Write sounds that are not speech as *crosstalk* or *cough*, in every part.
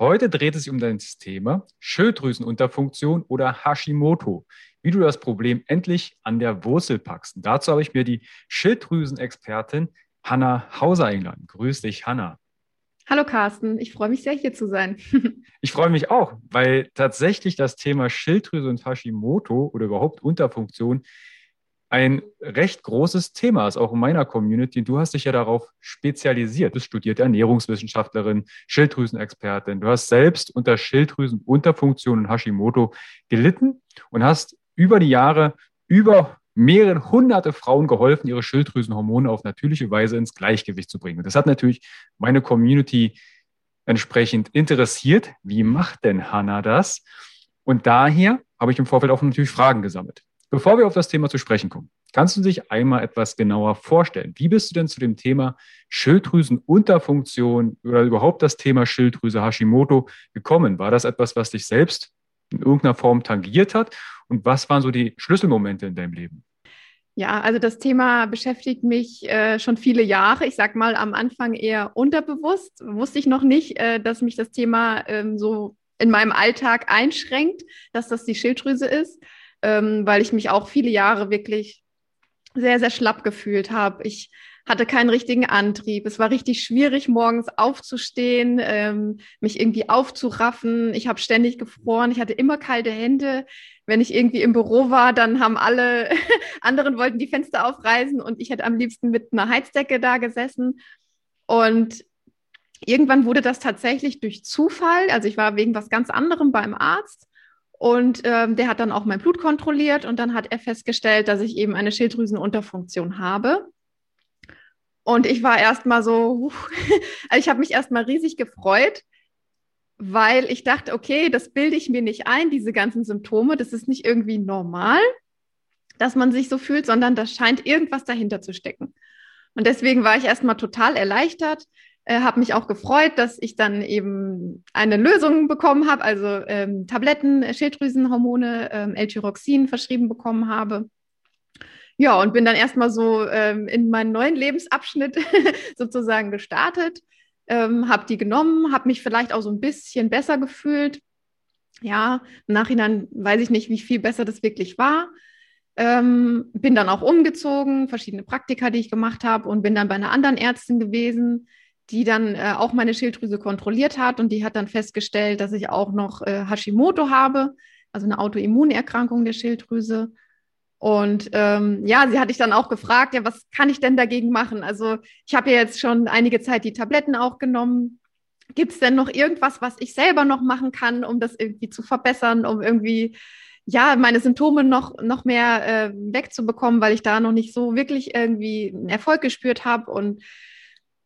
Heute dreht es sich um das Thema Schilddrüsenunterfunktion oder Hashimoto, wie du das Problem endlich an der Wurzel packst. Und dazu habe ich mir die Schilddrüsenexpertin Hanna Hauser eingeladen. Grüß dich, Hanna. Hallo Carsten, ich freue mich sehr hier zu sein. *laughs* ich freue mich auch, weil tatsächlich das Thema Schilddrüse und Hashimoto oder überhaupt Unterfunktion ein recht großes Thema ist, auch in meiner Community. Du hast dich ja darauf spezialisiert. Du bist studierte Ernährungswissenschaftlerin, Schilddrüsenexpertin. Du hast selbst unter Schilddrüsenunterfunktion und Hashimoto gelitten und hast über die Jahre über mehrere hunderte Frauen geholfen, ihre Schilddrüsenhormone auf natürliche Weise ins Gleichgewicht zu bringen. Das hat natürlich meine Community entsprechend interessiert. Wie macht denn Hannah das? Und daher habe ich im Vorfeld auch natürlich Fragen gesammelt. Bevor wir auf das Thema zu sprechen kommen, kannst du dich einmal etwas genauer vorstellen? Wie bist du denn zu dem Thema Schilddrüsenunterfunktion oder überhaupt das Thema Schilddrüse Hashimoto gekommen? War das etwas, was dich selbst in irgendeiner Form tangiert hat? Und was waren so die Schlüsselmomente in deinem Leben? Ja, also das Thema beschäftigt mich äh, schon viele Jahre. Ich sag mal am Anfang eher unterbewusst. Wusste ich noch nicht, äh, dass mich das Thema ähm, so in meinem Alltag einschränkt, dass das die Schilddrüse ist, ähm, weil ich mich auch viele Jahre wirklich sehr, sehr schlapp gefühlt habe. Ich hatte keinen richtigen Antrieb. Es war richtig schwierig, morgens aufzustehen, ähm, mich irgendwie aufzuraffen. Ich habe ständig gefroren. Ich hatte immer kalte Hände. Wenn ich irgendwie im Büro war, dann haben alle *laughs* anderen wollten die Fenster aufreißen und ich hätte am liebsten mit einer Heizdecke da gesessen. Und irgendwann wurde das tatsächlich durch Zufall. Also ich war wegen was ganz anderem beim Arzt. Und ähm, der hat dann auch mein Blut kontrolliert und dann hat er festgestellt, dass ich eben eine Schilddrüsenunterfunktion habe. Und ich war erstmal so, *laughs* ich habe mich erstmal riesig gefreut, weil ich dachte, okay, das bilde ich mir nicht ein, diese ganzen Symptome, das ist nicht irgendwie normal, dass man sich so fühlt, sondern da scheint irgendwas dahinter zu stecken. Und deswegen war ich erstmal total erleichtert, äh, habe mich auch gefreut, dass ich dann eben eine Lösung bekommen habe, also ähm, Tabletten, Schilddrüsenhormone, ähm, L-Tyroxin verschrieben bekommen habe. Ja, und bin dann erstmal so ähm, in meinen neuen Lebensabschnitt *laughs* sozusagen gestartet, ähm, habe die genommen, habe mich vielleicht auch so ein bisschen besser gefühlt. Ja, im Nachhinein weiß ich nicht, wie viel besser das wirklich war. Ähm, bin dann auch umgezogen, verschiedene Praktika, die ich gemacht habe und bin dann bei einer anderen Ärztin gewesen, die dann äh, auch meine Schilddrüse kontrolliert hat und die hat dann festgestellt, dass ich auch noch äh, Hashimoto habe, also eine Autoimmunerkrankung der Schilddrüse. Und ähm, ja, sie hatte ich dann auch gefragt, ja, was kann ich denn dagegen machen? Also ich habe ja jetzt schon einige Zeit die Tabletten auch genommen. Gibt es denn noch irgendwas, was ich selber noch machen kann, um das irgendwie zu verbessern, um irgendwie ja meine Symptome noch noch mehr äh, wegzubekommen, weil ich da noch nicht so wirklich irgendwie einen Erfolg gespürt habe und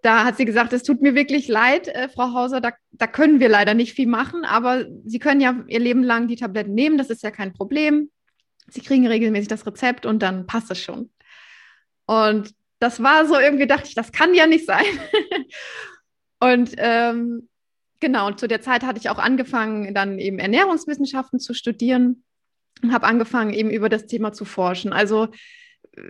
da hat sie gesagt, es tut mir wirklich leid, äh, Frau Hauser, da, da können wir leider nicht viel machen, aber Sie können ja Ihr Leben lang die Tabletten nehmen, das ist ja kein Problem. Sie kriegen regelmäßig das Rezept und dann passt es schon. Und das war so irgendwie, dachte ich, das kann ja nicht sein. *laughs* und ähm, genau, zu der Zeit hatte ich auch angefangen, dann eben Ernährungswissenschaften zu studieren und habe angefangen, eben über das Thema zu forschen. Also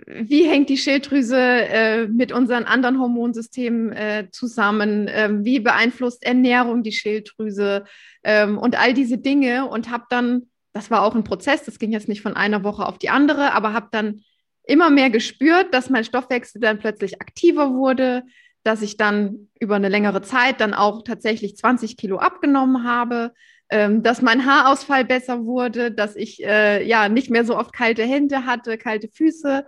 wie hängt die Schilddrüse äh, mit unseren anderen Hormonsystemen äh, zusammen? Ähm, wie beeinflusst Ernährung die Schilddrüse ähm, und all diese Dinge? Und habe dann, das war auch ein Prozess, das ging jetzt nicht von einer Woche auf die andere, aber habe dann immer mehr gespürt, dass mein Stoffwechsel dann plötzlich aktiver wurde, dass ich dann über eine längere Zeit dann auch tatsächlich 20 Kilo abgenommen habe, ähm, dass mein Haarausfall besser wurde, dass ich äh, ja nicht mehr so oft kalte Hände hatte, kalte Füße.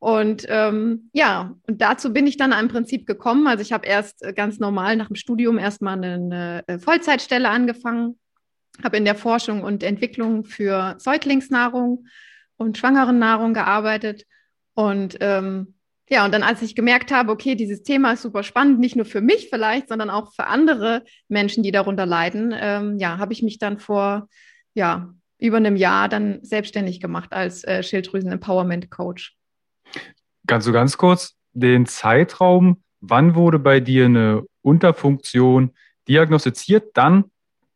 Und ähm, ja, und dazu bin ich dann im Prinzip gekommen. Also ich habe erst äh, ganz normal nach dem Studium erstmal eine, eine Vollzeitstelle angefangen, habe in der Forschung und Entwicklung für Säuglingsnahrung und Schwangerennahrung gearbeitet. Und ähm, ja, und dann als ich gemerkt habe, okay, dieses Thema ist super spannend, nicht nur für mich vielleicht, sondern auch für andere Menschen, die darunter leiden, ähm, ja, habe ich mich dann vor ja, über einem Jahr dann selbstständig gemacht als äh, Schilddrüsen-Empowerment-Coach. Kannst du ganz kurz den Zeitraum, wann wurde bei dir eine Unterfunktion diagnostiziert, dann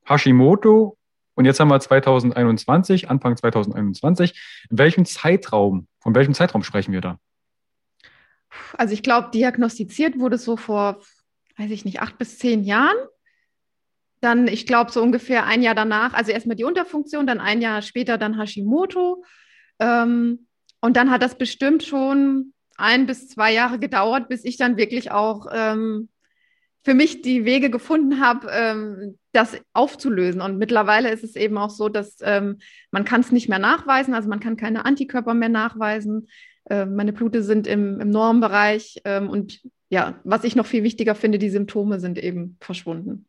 Hashimoto und jetzt haben wir 2021, Anfang 2021. In welchem Zeitraum, von welchem Zeitraum sprechen wir da? Also ich glaube, diagnostiziert wurde es so vor, weiß ich nicht, acht bis zehn Jahren. Dann, ich glaube, so ungefähr ein Jahr danach, also erstmal die Unterfunktion, dann ein Jahr später dann Hashimoto. Ähm, und dann hat das bestimmt schon ein bis zwei Jahre gedauert, bis ich dann wirklich auch ähm, für mich die Wege gefunden habe, ähm, das aufzulösen. Und mittlerweile ist es eben auch so, dass ähm, man kann es nicht mehr nachweisen, also man kann keine Antikörper mehr nachweisen. Äh, meine Blute sind im, im Normbereich ähm, und ja, was ich noch viel wichtiger finde, die Symptome sind eben verschwunden.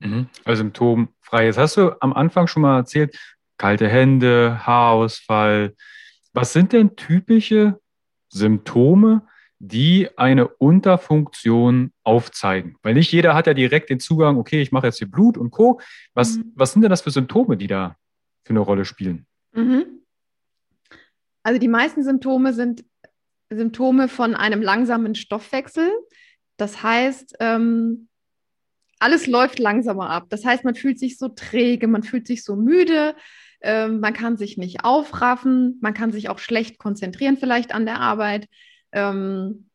Mhm. Also symptomfrei. Jetzt hast du am Anfang schon mal erzählt, kalte Hände, Haarausfall. Was sind denn typische Symptome, die eine Unterfunktion aufzeigen? Weil nicht jeder hat ja direkt den Zugang, okay, ich mache jetzt hier Blut und Co. Was, mhm. was sind denn das für Symptome, die da für eine Rolle spielen? Mhm. Also die meisten Symptome sind Symptome von einem langsamen Stoffwechsel. Das heißt, ähm, alles läuft langsamer ab. Das heißt, man fühlt sich so träge, man fühlt sich so müde, ähm, man kann sich nicht aufraffen, man kann sich auch schlecht konzentrieren vielleicht an der Arbeit. Ähm,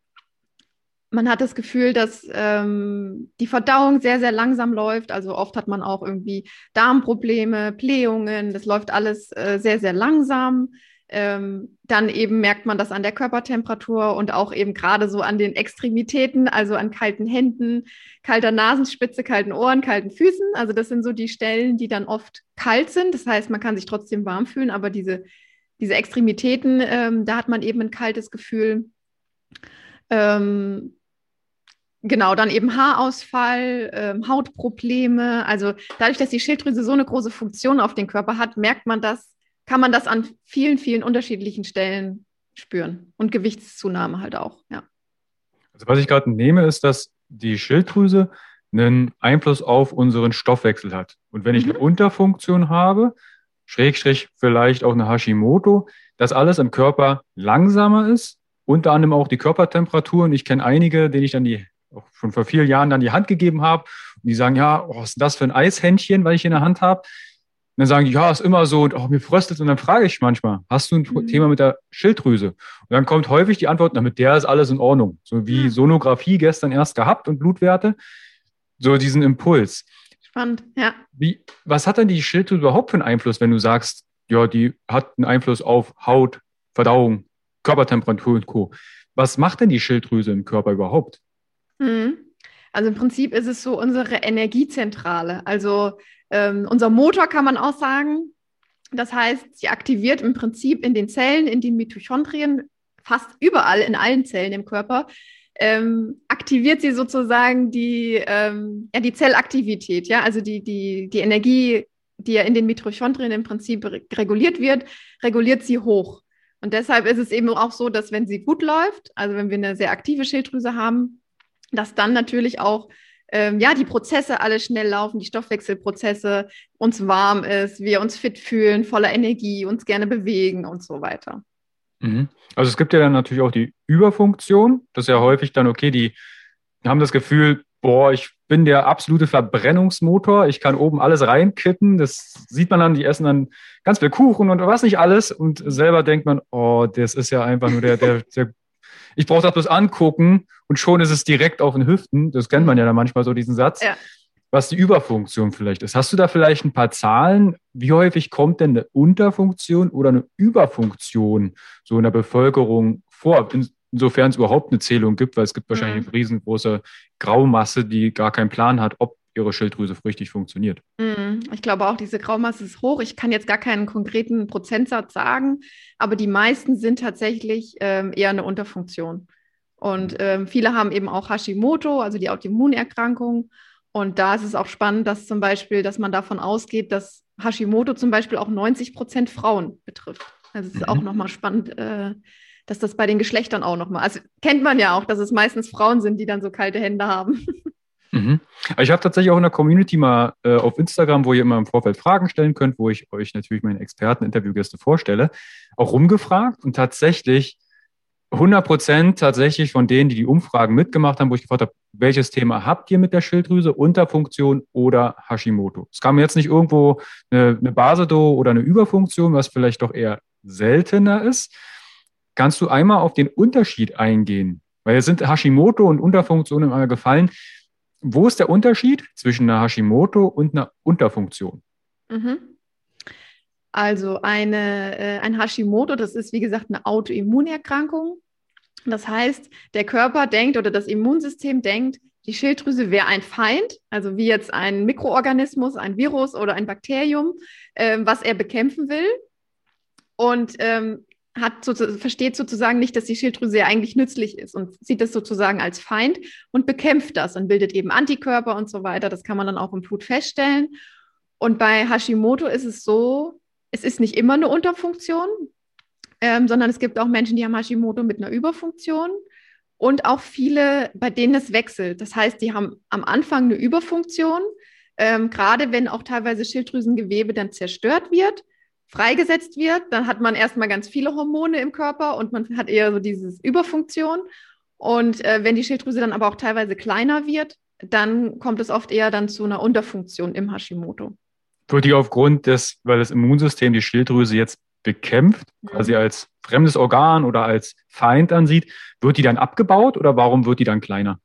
man hat das Gefühl, dass ähm, die Verdauung sehr, sehr langsam läuft. Also oft hat man auch irgendwie Darmprobleme, Blähungen. Das läuft alles äh, sehr, sehr langsam. Ähm, dann eben merkt man das an der Körpertemperatur und auch eben gerade so an den Extremitäten, also an kalten Händen, kalter Nasenspitze, kalten Ohren, kalten Füßen. Also das sind so die Stellen, die dann oft kalt sind. Das heißt, man kann sich trotzdem warm fühlen, aber diese, diese Extremitäten, ähm, da hat man eben ein kaltes Gefühl. Ähm, Genau, dann eben Haarausfall, ähm, Hautprobleme. Also dadurch, dass die Schilddrüse so eine große Funktion auf den Körper hat, merkt man das kann man das an vielen, vielen unterschiedlichen Stellen spüren. Und Gewichtszunahme halt auch, ja. Also was ich gerade nehme, ist, dass die Schilddrüse einen Einfluss auf unseren Stoffwechsel hat. Und wenn ich mhm. eine Unterfunktion habe, Schrägstrich vielleicht auch eine Hashimoto, dass alles im Körper langsamer ist, unter anderem auch die Körpertemperatur. Und ich kenne einige, denen ich dann die auch schon vor vielen Jahren dann die Hand gegeben habe. Und die sagen, ja, oh, was ist das für ein Eishändchen, was ich in der Hand habe? Dann sagen die, ja, ist immer so und oh, mir fröstelt. Und dann frage ich manchmal, hast du ein mhm. Thema mit der Schilddrüse? Und dann kommt häufig die Antwort, na, mit der ist alles in Ordnung. So wie Sonographie gestern erst gehabt und Blutwerte. So diesen Impuls. Spannend, ja. Wie, was hat denn die Schilddrüse überhaupt für einen Einfluss, wenn du sagst, ja, die hat einen Einfluss auf Haut, Verdauung, Körpertemperatur und Co. Was macht denn die Schilddrüse im Körper überhaupt? Mhm. Also im Prinzip ist es so unsere Energiezentrale. Also ähm, unser Motor kann man auch sagen. Das heißt, sie aktiviert im Prinzip in den Zellen, in den Mitochondrien, fast überall in allen Zellen im Körper, ähm, aktiviert sie sozusagen die, ähm, ja, die Zellaktivität, ja, also die, die, die Energie, die ja in den Mitochondrien im Prinzip reguliert wird, reguliert sie hoch. Und deshalb ist es eben auch so, dass wenn sie gut läuft, also wenn wir eine sehr aktive Schilddrüse haben, dass dann natürlich auch ähm, ja, die Prozesse alle schnell laufen, die Stoffwechselprozesse, uns warm ist, wir uns fit fühlen, voller Energie, uns gerne bewegen und so weiter. Mhm. Also es gibt ja dann natürlich auch die Überfunktion. Das ist ja häufig dann, okay, die haben das Gefühl, boah, ich bin der absolute Verbrennungsmotor. Ich kann oben alles reinkippen. Das sieht man dann, die essen dann ganz viel Kuchen und was nicht alles. Und selber denkt man, oh, das ist ja einfach nur der, der, *laughs* der ich brauche das bloß angucken und schon ist es direkt auf den Hüften. Das kennt man ja dann manchmal so, diesen Satz. Ja. Was die Überfunktion vielleicht ist. Hast du da vielleicht ein paar Zahlen? Wie häufig kommt denn eine Unterfunktion oder eine Überfunktion so in der Bevölkerung vor? insofern es überhaupt eine Zählung gibt, weil es gibt wahrscheinlich mhm. eine riesengroße Graumasse, die gar keinen Plan hat, ob ihre Schilddrüse richtig funktioniert. Mhm. Ich glaube auch, diese Graumasse ist hoch. Ich kann jetzt gar keinen konkreten Prozentsatz sagen, aber die meisten sind tatsächlich ähm, eher eine Unterfunktion. Und ähm, viele haben eben auch Hashimoto, also die Autoimmunerkrankung. Und da ist es auch spannend, dass zum Beispiel, dass man davon ausgeht, dass Hashimoto zum Beispiel auch 90 Prozent Frauen betrifft. Also es ist mhm. auch nochmal spannend, äh, dass das bei den Geschlechtern auch nochmal, also kennt man ja auch, dass es meistens Frauen sind, die dann so kalte Hände haben. *laughs* Mhm. Ich habe tatsächlich auch in der Community mal äh, auf Instagram, wo ihr immer im Vorfeld Fragen stellen könnt, wo ich euch natürlich meine Experten, Interviewgäste vorstelle, auch rumgefragt und tatsächlich 100 Prozent tatsächlich von denen, die die Umfragen mitgemacht haben, wo ich gefragt habe, welches Thema habt ihr mit der Schilddrüse, Unterfunktion oder Hashimoto? Es kam jetzt nicht irgendwo eine, eine Basedo oder eine Überfunktion, was vielleicht doch eher seltener ist, Kannst du einmal auf den Unterschied eingehen? Weil es sind Hashimoto und Unterfunktion immer gefallen. Wo ist der Unterschied zwischen einer Hashimoto und einer Unterfunktion? Mhm. Also eine, äh, ein Hashimoto, das ist wie gesagt eine Autoimmunerkrankung. Das heißt, der Körper denkt oder das Immunsystem denkt, die Schilddrüse wäre ein Feind, also wie jetzt ein Mikroorganismus, ein Virus oder ein Bakterium, äh, was er bekämpfen will. Und ähm, hat so, versteht sozusagen nicht, dass die Schilddrüse ja eigentlich nützlich ist und sieht das sozusagen als Feind und bekämpft das und bildet eben Antikörper und so weiter. Das kann man dann auch im Blut feststellen. Und bei Hashimoto ist es so, es ist nicht immer eine Unterfunktion, ähm, sondern es gibt auch Menschen, die haben Hashimoto mit einer Überfunktion und auch viele, bei denen es wechselt. Das heißt, die haben am Anfang eine Überfunktion, ähm, gerade wenn auch teilweise Schilddrüsengewebe dann zerstört wird freigesetzt wird, dann hat man erstmal ganz viele Hormone im Körper und man hat eher so dieses Überfunktion. Und äh, wenn die Schilddrüse dann aber auch teilweise kleiner wird, dann kommt es oft eher dann zu einer Unterfunktion im Hashimoto. Wird die aufgrund des, weil das Immunsystem die Schilddrüse jetzt bekämpft, mhm. quasi als fremdes Organ oder als Feind ansieht, wird die dann abgebaut oder warum wird die dann kleiner?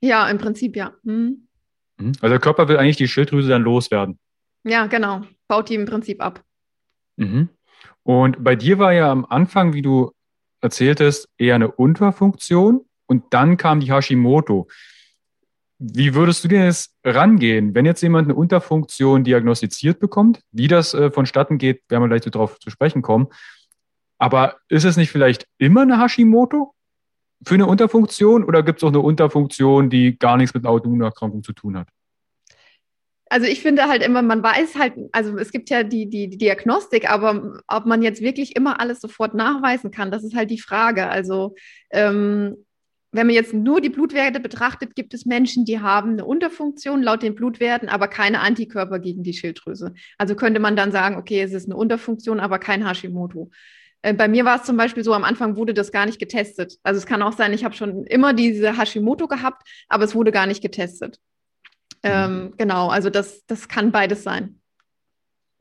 Ja, im Prinzip ja. Mhm. Also der Körper will eigentlich die Schilddrüse dann loswerden. Ja, genau. Baut die im Prinzip ab. Mhm. Und bei dir war ja am Anfang, wie du erzähltest, eher eine Unterfunktion und dann kam die Hashimoto. Wie würdest du denn jetzt rangehen, wenn jetzt jemand eine Unterfunktion diagnostiziert bekommt? Wie das äh, vonstatten geht, werden wir gleich darauf zu sprechen kommen. Aber ist es nicht vielleicht immer eine Hashimoto für eine Unterfunktion oder gibt es auch eine Unterfunktion, die gar nichts mit einer Autoimmunerkrankung zu tun hat? Also ich finde halt immer, man weiß halt, also es gibt ja die, die, die, Diagnostik, aber ob man jetzt wirklich immer alles sofort nachweisen kann, das ist halt die Frage. Also ähm, wenn man jetzt nur die Blutwerte betrachtet, gibt es Menschen, die haben eine Unterfunktion laut den Blutwerten, aber keine Antikörper gegen die Schilddrüse. Also könnte man dann sagen, okay, es ist eine Unterfunktion, aber kein Hashimoto. Äh, bei mir war es zum Beispiel so, am Anfang wurde das gar nicht getestet. Also es kann auch sein, ich habe schon immer diese Hashimoto gehabt, aber es wurde gar nicht getestet. Ähm, genau, also das, das kann beides sein.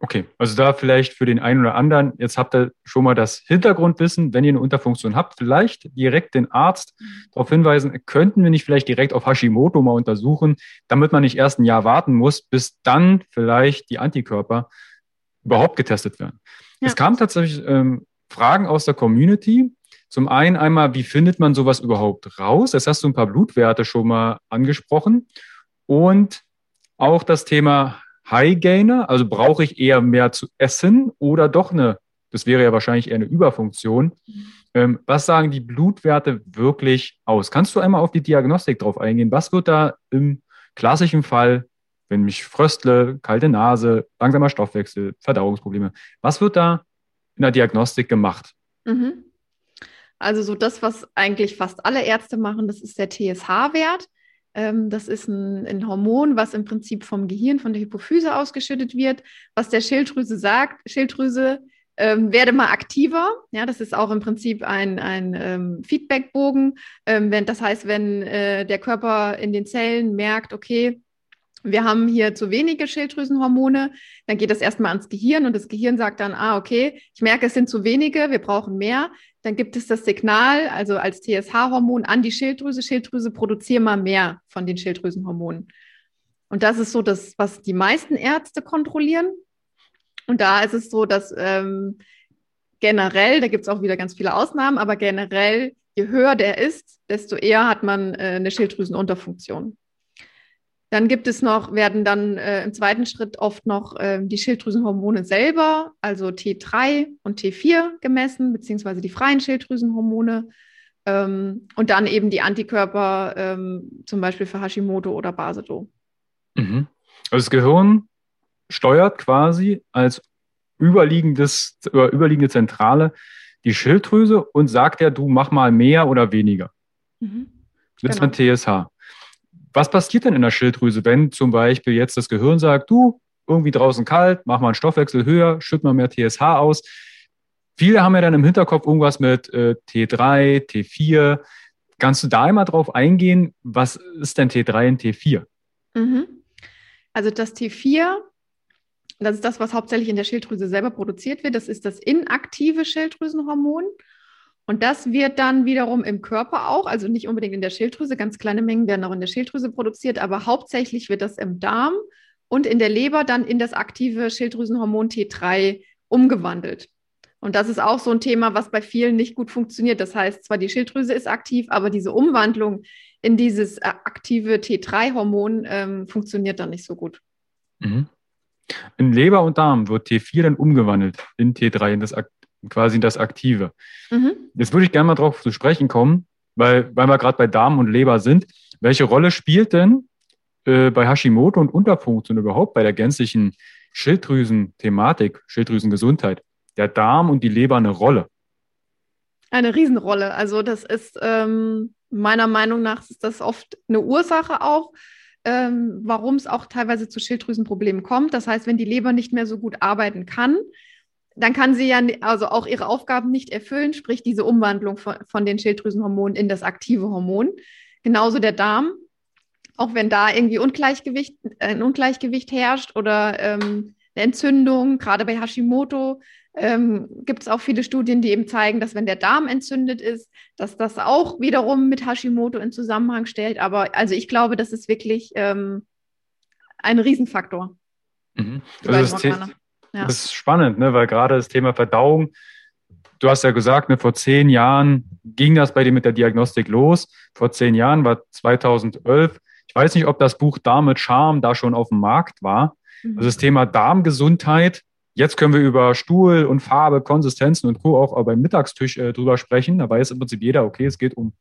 Okay, also da vielleicht für den einen oder anderen, jetzt habt ihr schon mal das Hintergrundwissen, wenn ihr eine Unterfunktion habt, vielleicht direkt den Arzt mhm. darauf hinweisen, könnten wir nicht vielleicht direkt auf Hashimoto mal untersuchen, damit man nicht erst ein Jahr warten muss, bis dann vielleicht die Antikörper überhaupt getestet werden. Ja. Es kamen tatsächlich ähm, Fragen aus der Community. Zum einen einmal, wie findet man sowas überhaupt raus? Jetzt hast du ein paar Blutwerte schon mal angesprochen. Und auch das Thema High Gainer, also brauche ich eher mehr zu essen oder doch eine, das wäre ja wahrscheinlich eher eine Überfunktion. Ähm, was sagen die Blutwerte wirklich aus? Kannst du einmal auf die Diagnostik drauf eingehen? Was wird da im klassischen Fall, wenn mich fröstle, kalte Nase, langsamer Stoffwechsel, Verdauungsprobleme, was wird da in der Diagnostik gemacht? Mhm. Also so das, was eigentlich fast alle Ärzte machen, das ist der TSH-Wert. Ähm, das ist ein, ein, Hormon, was im Prinzip vom Gehirn, von der Hypophyse ausgeschüttet wird, was der Schilddrüse sagt, Schilddrüse, ähm, werde mal aktiver. Ja, das ist auch im Prinzip ein, ein ähm, Feedbackbogen. Ähm, wenn, das heißt, wenn äh, der Körper in den Zellen merkt, okay, wir haben hier zu wenige Schilddrüsenhormone, dann geht das erstmal ans Gehirn und das Gehirn sagt dann, ah, okay, ich merke, es sind zu wenige, wir brauchen mehr. Dann gibt es das Signal, also als TSH-Hormon an die Schilddrüse. Schilddrüse, produziere mal mehr von den Schilddrüsenhormonen. Und das ist so das, was die meisten Ärzte kontrollieren. Und da ist es so, dass ähm, generell, da gibt es auch wieder ganz viele Ausnahmen, aber generell, je höher der ist, desto eher hat man äh, eine Schilddrüsenunterfunktion. Dann gibt es noch, werden dann äh, im zweiten Schritt oft noch äh, die Schilddrüsenhormone selber, also T3 und T4 gemessen, beziehungsweise die freien Schilddrüsenhormone. Ähm, und dann eben die Antikörper, ähm, zum Beispiel für Hashimoto oder Basedow. Mhm. Also das Gehirn steuert quasi als überliegendes, überliegende Zentrale die Schilddrüse und sagt ja, du mach mal mehr oder weniger. Mhm. Das genau. ist ein TSH was passiert denn in der Schilddrüse, wenn zum Beispiel jetzt das Gehirn sagt, du, irgendwie draußen kalt, mach mal einen Stoffwechsel höher, schütt mal mehr TSH aus. Viele haben ja dann im Hinterkopf irgendwas mit äh, T3, T4. Kannst du da einmal drauf eingehen, was ist denn T3 und T4? Mhm. Also das T4, das ist das, was hauptsächlich in der Schilddrüse selber produziert wird. Das ist das inaktive Schilddrüsenhormon. Und das wird dann wiederum im Körper auch, also nicht unbedingt in der Schilddrüse, ganz kleine Mengen werden auch in der Schilddrüse produziert, aber hauptsächlich wird das im Darm und in der Leber dann in das aktive Schilddrüsenhormon T3 umgewandelt. Und das ist auch so ein Thema, was bei vielen nicht gut funktioniert. Das heißt, zwar die Schilddrüse ist aktiv, aber diese Umwandlung in dieses äh, aktive T3-Hormon ähm, funktioniert dann nicht so gut. Mhm. In Leber und Darm wird T4 dann umgewandelt in T3, in das quasi das Aktive. Mhm. Jetzt würde ich gerne mal darauf zu sprechen kommen, weil, weil wir gerade bei Darm und Leber sind. Welche Rolle spielt denn äh, bei Hashimoto und Unterfunktion überhaupt bei der gänzlichen Schilddrüsen-Thematik, Schilddrüsengesundheit, der Darm und die Leber eine Rolle? Eine Riesenrolle. Also das ist ähm, meiner Meinung nach ist das oft eine Ursache auch, ähm, warum es auch teilweise zu Schilddrüsenproblemen kommt. Das heißt, wenn die Leber nicht mehr so gut arbeiten kann, dann kann sie ja also auch ihre Aufgaben nicht erfüllen, sprich diese Umwandlung von, von den Schilddrüsenhormonen in das aktive Hormon. Genauso der Darm, auch wenn da irgendwie Ungleichgewicht, ein Ungleichgewicht herrscht oder ähm, eine Entzündung, gerade bei Hashimoto, ähm, gibt es auch viele Studien, die eben zeigen, dass wenn der Darm entzündet ist, dass das auch wiederum mit Hashimoto in Zusammenhang stellt. Aber also ich glaube, das ist wirklich ähm, ein Riesenfaktor. Mhm. Also das, ja. Das ist spannend, ne? weil gerade das Thema Verdauung, du hast ja gesagt, ne, vor zehn Jahren ging das bei dir mit der Diagnostik los. Vor zehn Jahren war 2011. Ich weiß nicht, ob das Buch Darm mit Charme da schon auf dem Markt war. Mhm. Also das Thema Darmgesundheit. Jetzt können wir über Stuhl und Farbe, Konsistenzen und Co. auch beim Mittagstisch äh, drüber sprechen. Da weiß im Prinzip jeder, okay, es geht um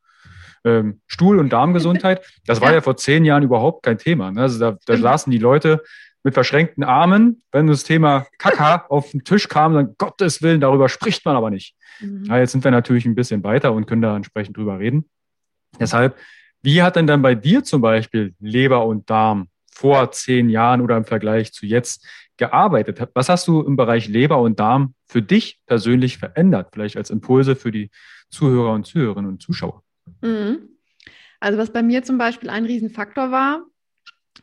ähm, Stuhl- und Darmgesundheit. Das war ja. ja vor zehn Jahren überhaupt kein Thema. Ne? Also da, da saßen die Leute mit verschränkten Armen. Wenn das Thema Kaka *laughs* auf den Tisch kam, dann Gottes Willen, darüber spricht man aber nicht. Mhm. Ja, jetzt sind wir natürlich ein bisschen weiter und können da entsprechend drüber reden. Deshalb, wie hat denn dann bei dir zum Beispiel Leber und Darm vor zehn Jahren oder im Vergleich zu jetzt gearbeitet? Was hast du im Bereich Leber und Darm für dich persönlich verändert? Vielleicht als Impulse für die Zuhörer und Zuhörerinnen und Zuschauer. Mhm. Also was bei mir zum Beispiel ein Riesenfaktor war,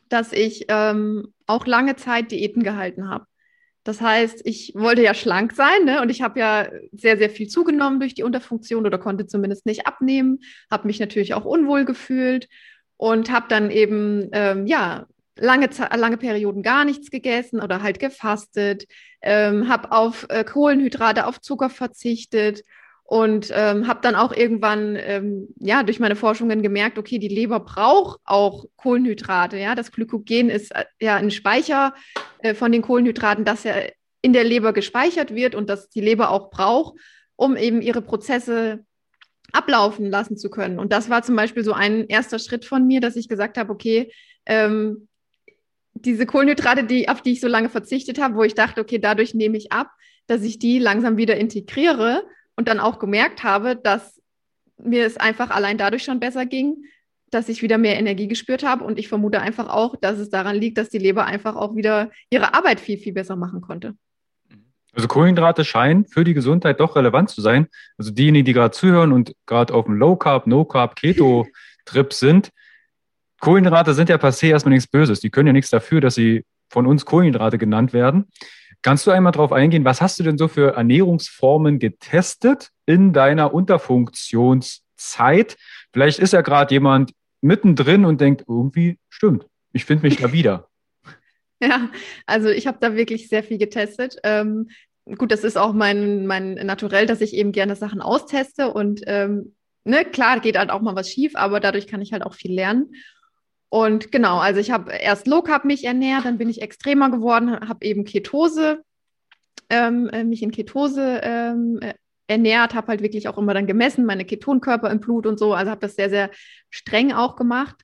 dass ich ähm, auch lange Zeit Diäten gehalten habe. Das heißt, ich wollte ja schlank sein ne? und ich habe ja sehr, sehr viel zugenommen durch die Unterfunktion oder konnte zumindest nicht abnehmen, habe mich natürlich auch unwohl gefühlt und habe dann eben, ähm, ja, lange, lange Perioden gar nichts gegessen oder halt gefastet, ähm, habe auf äh, Kohlenhydrate, auf Zucker verzichtet und ähm, habe dann auch irgendwann ähm, ja durch meine Forschungen gemerkt, okay, die Leber braucht auch Kohlenhydrate. Ja, das Glykogen ist äh, ja ein Speicher äh, von den Kohlenhydraten, das ja in der Leber gespeichert wird und das die Leber auch braucht, um eben ihre Prozesse ablaufen lassen zu können. Und das war zum Beispiel so ein erster Schritt von mir, dass ich gesagt habe, okay, ähm, diese Kohlenhydrate, die, auf die ich so lange verzichtet habe, wo ich dachte, okay, dadurch nehme ich ab, dass ich die langsam wieder integriere und dann auch gemerkt habe, dass mir es einfach allein dadurch schon besser ging, dass ich wieder mehr Energie gespürt habe. Und ich vermute einfach auch, dass es daran liegt, dass die Leber einfach auch wieder ihre Arbeit viel, viel besser machen konnte. Also Kohlenhydrate scheinen für die Gesundheit doch relevant zu sein. Also diejenigen, die gerade zuhören und gerade auf dem Low Carb, No Carb, Keto Trip sind, Kohlenhydrate sind ja per se erstmal nichts Böses. Die können ja nichts dafür, dass sie von uns Kohlenhydrate genannt werden. Kannst du einmal darauf eingehen, was hast du denn so für Ernährungsformen getestet in deiner Unterfunktionszeit? Vielleicht ist ja gerade jemand mittendrin und denkt, irgendwie stimmt, ich finde mich da *laughs* wieder. Ja, also ich habe da wirklich sehr viel getestet. Ähm, gut, das ist auch mein, mein Naturell, dass ich eben gerne Sachen austeste und ähm, ne, klar geht halt auch mal was schief, aber dadurch kann ich halt auch viel lernen. Und genau, also ich habe erst Low Carb mich ernährt, dann bin ich extremer geworden, habe eben Ketose, ähm, äh, mich in Ketose ähm, äh, ernährt, habe halt wirklich auch immer dann gemessen, meine Ketonkörper im Blut und so, also habe das sehr, sehr streng auch gemacht.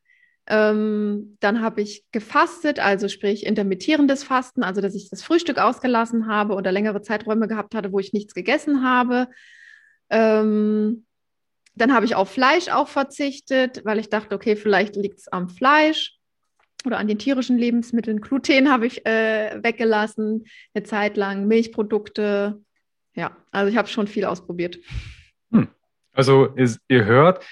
Ähm, dann habe ich gefastet, also sprich intermittierendes Fasten, also dass ich das Frühstück ausgelassen habe oder längere Zeiträume gehabt hatte, wo ich nichts gegessen habe. Ähm, dann habe ich auf Fleisch auch verzichtet, weil ich dachte, okay, vielleicht liegt es am Fleisch oder an den tierischen Lebensmitteln. Gluten habe ich äh, weggelassen, eine Zeit lang, Milchprodukte. Ja, also ich habe schon viel ausprobiert. Hm. Also ist, ihr hört,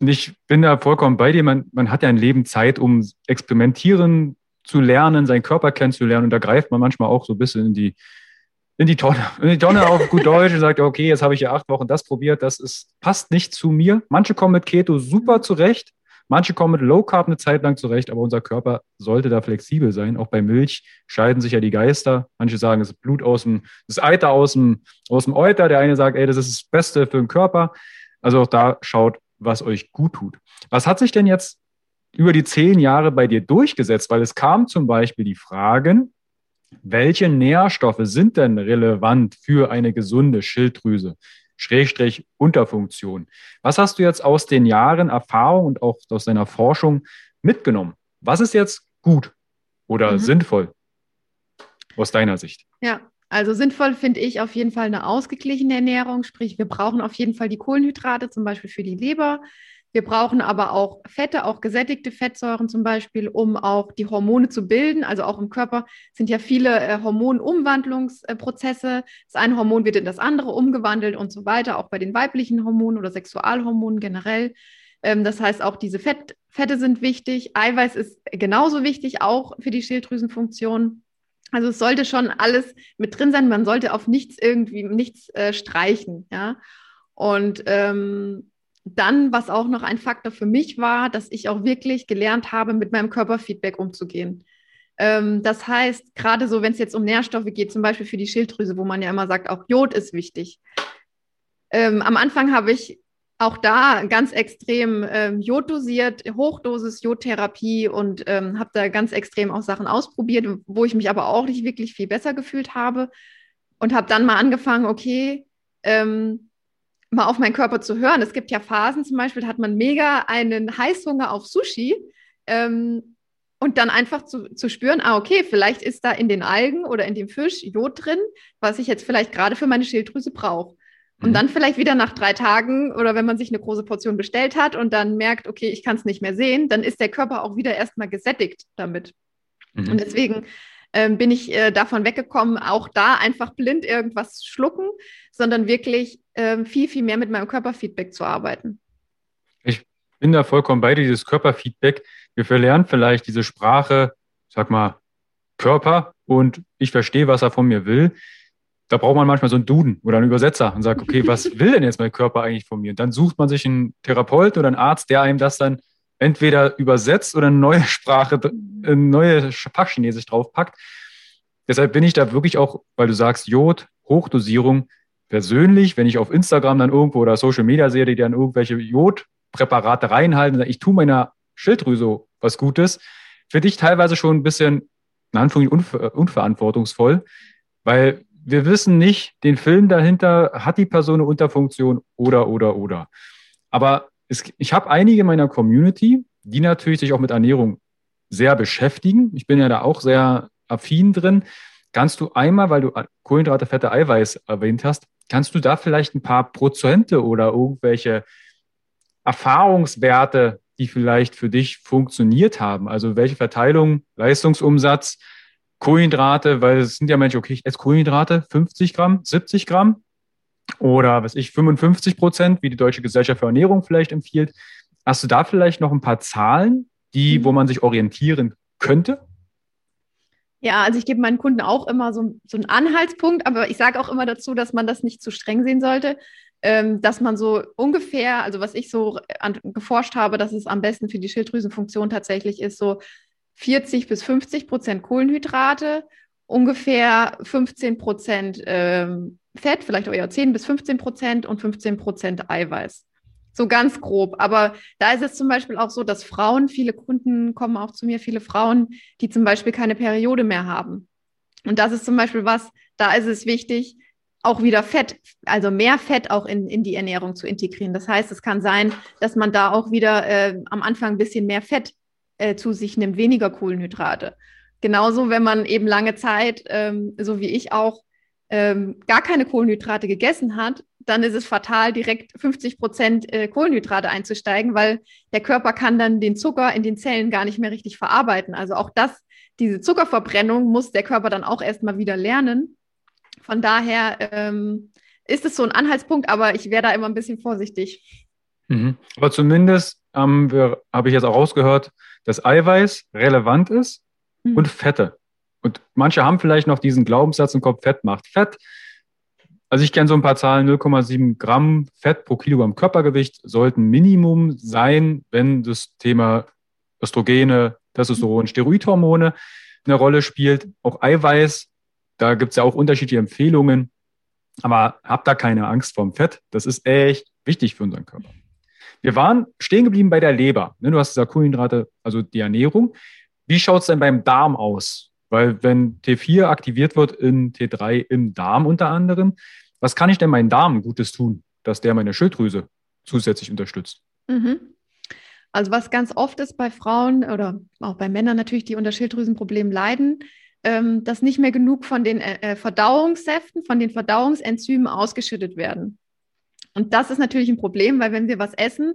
ich bin da vollkommen bei dir, man, man hat ja ein Leben Zeit, um experimentieren zu lernen, seinen Körper kennenzulernen und da greift man manchmal auch so ein bisschen in die in die Tonne, *laughs* in die Tonne auf gut Deutsch und sagt, okay, jetzt habe ich ja acht Wochen das probiert, das ist, passt nicht zu mir. Manche kommen mit Keto super zurecht, manche kommen mit Low Carb eine Zeit lang zurecht, aber unser Körper sollte da flexibel sein. Auch bei Milch scheiden sich ja die Geister. Manche sagen, es ist Blut aus dem, das Eiter aus dem, aus dem Euter. Der eine sagt, ey, das ist das Beste für den Körper. Also auch da schaut, was euch gut tut. Was hat sich denn jetzt über die zehn Jahre bei dir durchgesetzt? Weil es kam zum Beispiel die Fragen, welche Nährstoffe sind denn relevant für eine gesunde Schilddrüse? Schrägstrich Unterfunktion. Was hast du jetzt aus den Jahren Erfahrung und auch aus deiner Forschung mitgenommen? Was ist jetzt gut oder mhm. sinnvoll aus deiner Sicht? Ja, also sinnvoll finde ich auf jeden Fall eine ausgeglichene Ernährung, sprich wir brauchen auf jeden Fall die Kohlenhydrate, zum Beispiel für die Leber. Wir brauchen aber auch Fette, auch gesättigte Fettsäuren zum Beispiel, um auch die Hormone zu bilden. Also auch im Körper sind ja viele äh, Hormonumwandlungsprozesse. Das eine Hormon wird in das andere umgewandelt und so weiter, auch bei den weiblichen Hormonen oder Sexualhormonen generell. Ähm, das heißt, auch diese Fett, Fette sind wichtig. Eiweiß ist genauso wichtig, auch für die Schilddrüsenfunktion. Also es sollte schon alles mit drin sein. Man sollte auf nichts irgendwie nichts äh, streichen, ja. Und ähm, dann, was auch noch ein Faktor für mich war, dass ich auch wirklich gelernt habe, mit meinem Körperfeedback umzugehen. Ähm, das heißt, gerade so, wenn es jetzt um Nährstoffe geht, zum Beispiel für die Schilddrüse, wo man ja immer sagt, auch Jod ist wichtig. Ähm, am Anfang habe ich auch da ganz extrem ähm, Jod dosiert, Hochdosis Jodtherapie und ähm, habe da ganz extrem auch Sachen ausprobiert, wo ich mich aber auch nicht wirklich viel besser gefühlt habe und habe dann mal angefangen, okay, ähm, mal auf meinen Körper zu hören. Es gibt ja Phasen, zum Beispiel hat man mega einen Heißhunger auf Sushi ähm, und dann einfach zu, zu spüren, ah, okay, vielleicht ist da in den Algen oder in dem Fisch Jod drin, was ich jetzt vielleicht gerade für meine Schilddrüse brauche. Und mhm. dann vielleicht wieder nach drei Tagen oder wenn man sich eine große Portion bestellt hat und dann merkt, okay, ich kann es nicht mehr sehen, dann ist der Körper auch wieder erstmal gesättigt damit. Mhm. Und deswegen ähm, bin ich äh, davon weggekommen, auch da einfach blind irgendwas schlucken, sondern wirklich ähm, viel, viel mehr mit meinem Körperfeedback zu arbeiten. Ich bin da vollkommen bei dir, dieses Körperfeedback. Wir verlernen vielleicht diese Sprache, sag mal, Körper und ich verstehe, was er von mir will. Da braucht man manchmal so einen Duden oder einen Übersetzer und sagt, okay, was *laughs* will denn jetzt mein Körper eigentlich von mir? Und dann sucht man sich einen Therapeut oder einen Arzt, der einem das dann entweder übersetzt oder eine neue Sprache, eine neue Fachchinesisch draufpackt. Deshalb bin ich da wirklich auch, weil du sagst, Jod, Hochdosierung, persönlich, wenn ich auf Instagram dann irgendwo oder Social Media sehe, die dann irgendwelche Jodpräparate reinhalten, ich tue meiner Schilddrüse was Gutes, finde ich teilweise schon ein bisschen, in Anführungszeichen, unverantwortungsvoll, weil wir wissen nicht, den Film dahinter, hat die Person eine Unterfunktion oder, oder, oder. Aber es, ich habe einige meiner Community, die natürlich sich auch mit Ernährung sehr beschäftigen. Ich bin ja da auch sehr affin drin. Kannst du einmal, weil du Kohlenhydrate, Fette, Eiweiß erwähnt hast, kannst du da vielleicht ein paar Prozente oder irgendwelche Erfahrungswerte, die vielleicht für dich funktioniert haben? Also welche Verteilung, Leistungsumsatz Kohlenhydrate, weil es sind ja Menschen, okay, ich esse Kohlenhydrate, 50 Gramm, 70 Gramm oder was ich, 55 Prozent, wie die Deutsche Gesellschaft für Ernährung vielleicht empfiehlt. Hast du da vielleicht noch ein paar Zahlen, die, mhm. wo man sich orientieren könnte? Ja, also ich gebe meinen Kunden auch immer so, so einen Anhaltspunkt, aber ich sage auch immer dazu, dass man das nicht zu streng sehen sollte, ähm, dass man so ungefähr, also was ich so an, geforscht habe, dass es am besten für die Schilddrüsenfunktion tatsächlich ist, so 40 bis 50 Prozent Kohlenhydrate, ungefähr 15 Prozent ähm, Fett, vielleicht auch eher 10 bis 15 Prozent und 15 Prozent Eiweiß. So ganz grob. Aber da ist es zum Beispiel auch so, dass Frauen, viele Kunden kommen auch zu mir, viele Frauen, die zum Beispiel keine Periode mehr haben. Und das ist zum Beispiel was, da ist es wichtig, auch wieder Fett, also mehr Fett auch in, in die Ernährung zu integrieren. Das heißt, es kann sein, dass man da auch wieder äh, am Anfang ein bisschen mehr Fett äh, zu sich nimmt, weniger Kohlenhydrate. Genauso, wenn man eben lange Zeit, ähm, so wie ich auch, ähm, gar keine Kohlenhydrate gegessen hat, dann ist es fatal, direkt 50 Prozent äh, Kohlenhydrate einzusteigen, weil der Körper kann dann den Zucker in den Zellen gar nicht mehr richtig verarbeiten. Also auch das, diese Zuckerverbrennung muss der Körper dann auch erstmal wieder lernen. Von daher ähm, ist es so ein Anhaltspunkt, aber ich wäre da immer ein bisschen vorsichtig. Mhm. Aber zumindest ähm, habe ich jetzt auch rausgehört, dass Eiweiß relevant ist mhm. und Fette. Und manche haben vielleicht noch diesen Glaubenssatz im Kopf, Fett macht Fett. Also ich kenne so ein paar Zahlen, 0,7 Gramm Fett pro Kilogramm Körpergewicht sollten Minimum sein, wenn das Thema Östrogene, Testosteron, Steroidhormone eine Rolle spielt. Auch Eiweiß, da gibt es ja auch unterschiedliche Empfehlungen. Aber habt da keine Angst vorm Fett. Das ist echt wichtig für unseren Körper. Wir waren stehen geblieben bei der Leber. Ne, du hast gesagt, Kohlenhydrate, also die Ernährung. Wie schaut es denn beim Darm aus? Weil wenn T4 aktiviert wird in T3 im Darm unter anderem, was kann ich denn meinem Darm Gutes tun, dass der meine Schilddrüse zusätzlich unterstützt? Mhm. Also was ganz oft ist bei Frauen oder auch bei Männern natürlich, die unter Schilddrüsenproblemen leiden, ähm, dass nicht mehr genug von den äh, äh Verdauungssäften, von den Verdauungsenzymen ausgeschüttet werden. Und das ist natürlich ein Problem, weil wenn wir was essen,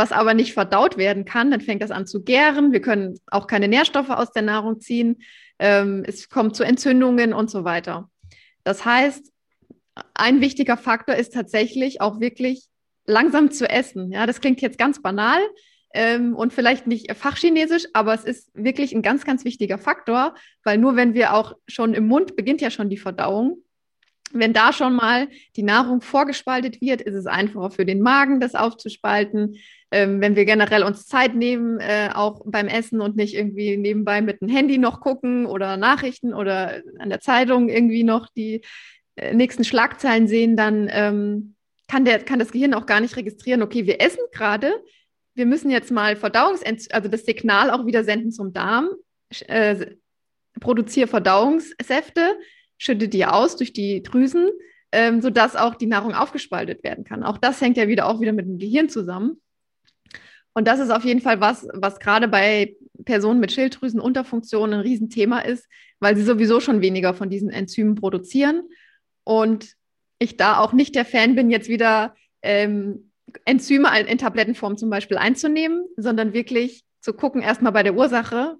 was aber nicht verdaut werden kann, dann fängt das an zu gären. Wir können auch keine Nährstoffe aus der Nahrung ziehen. Ähm, es kommt zu Entzündungen und so weiter. Das heißt, ein wichtiger Faktor ist tatsächlich auch wirklich langsam zu essen. Ja, das klingt jetzt ganz banal ähm, und vielleicht nicht fachchinesisch, aber es ist wirklich ein ganz, ganz wichtiger Faktor, weil nur wenn wir auch schon im Mund beginnt ja schon die Verdauung wenn da schon mal die Nahrung vorgespaltet wird, ist es einfacher für den Magen, das aufzuspalten. Ähm, wenn wir generell uns Zeit nehmen, äh, auch beim Essen und nicht irgendwie nebenbei mit dem Handy noch gucken oder Nachrichten oder an der Zeitung irgendwie noch die äh, nächsten Schlagzeilen sehen, dann ähm, kann, der, kann das Gehirn auch gar nicht registrieren, okay, wir essen gerade, wir müssen jetzt mal Verdauungs also das Signal auch wieder senden zum Darm, äh, produziere Verdauungssäfte, schüttet die aus durch die Drüsen, ähm, sodass auch die Nahrung aufgespaltet werden kann. Auch das hängt ja wieder auch wieder mit dem Gehirn zusammen. Und das ist auf jeden Fall was, was gerade bei Personen mit Schilddrüsenunterfunktion ein Riesenthema ist, weil sie sowieso schon weniger von diesen Enzymen produzieren. Und ich da auch nicht der Fan bin, jetzt wieder ähm, Enzyme in Tablettenform zum Beispiel einzunehmen, sondern wirklich zu gucken, erstmal bei der Ursache,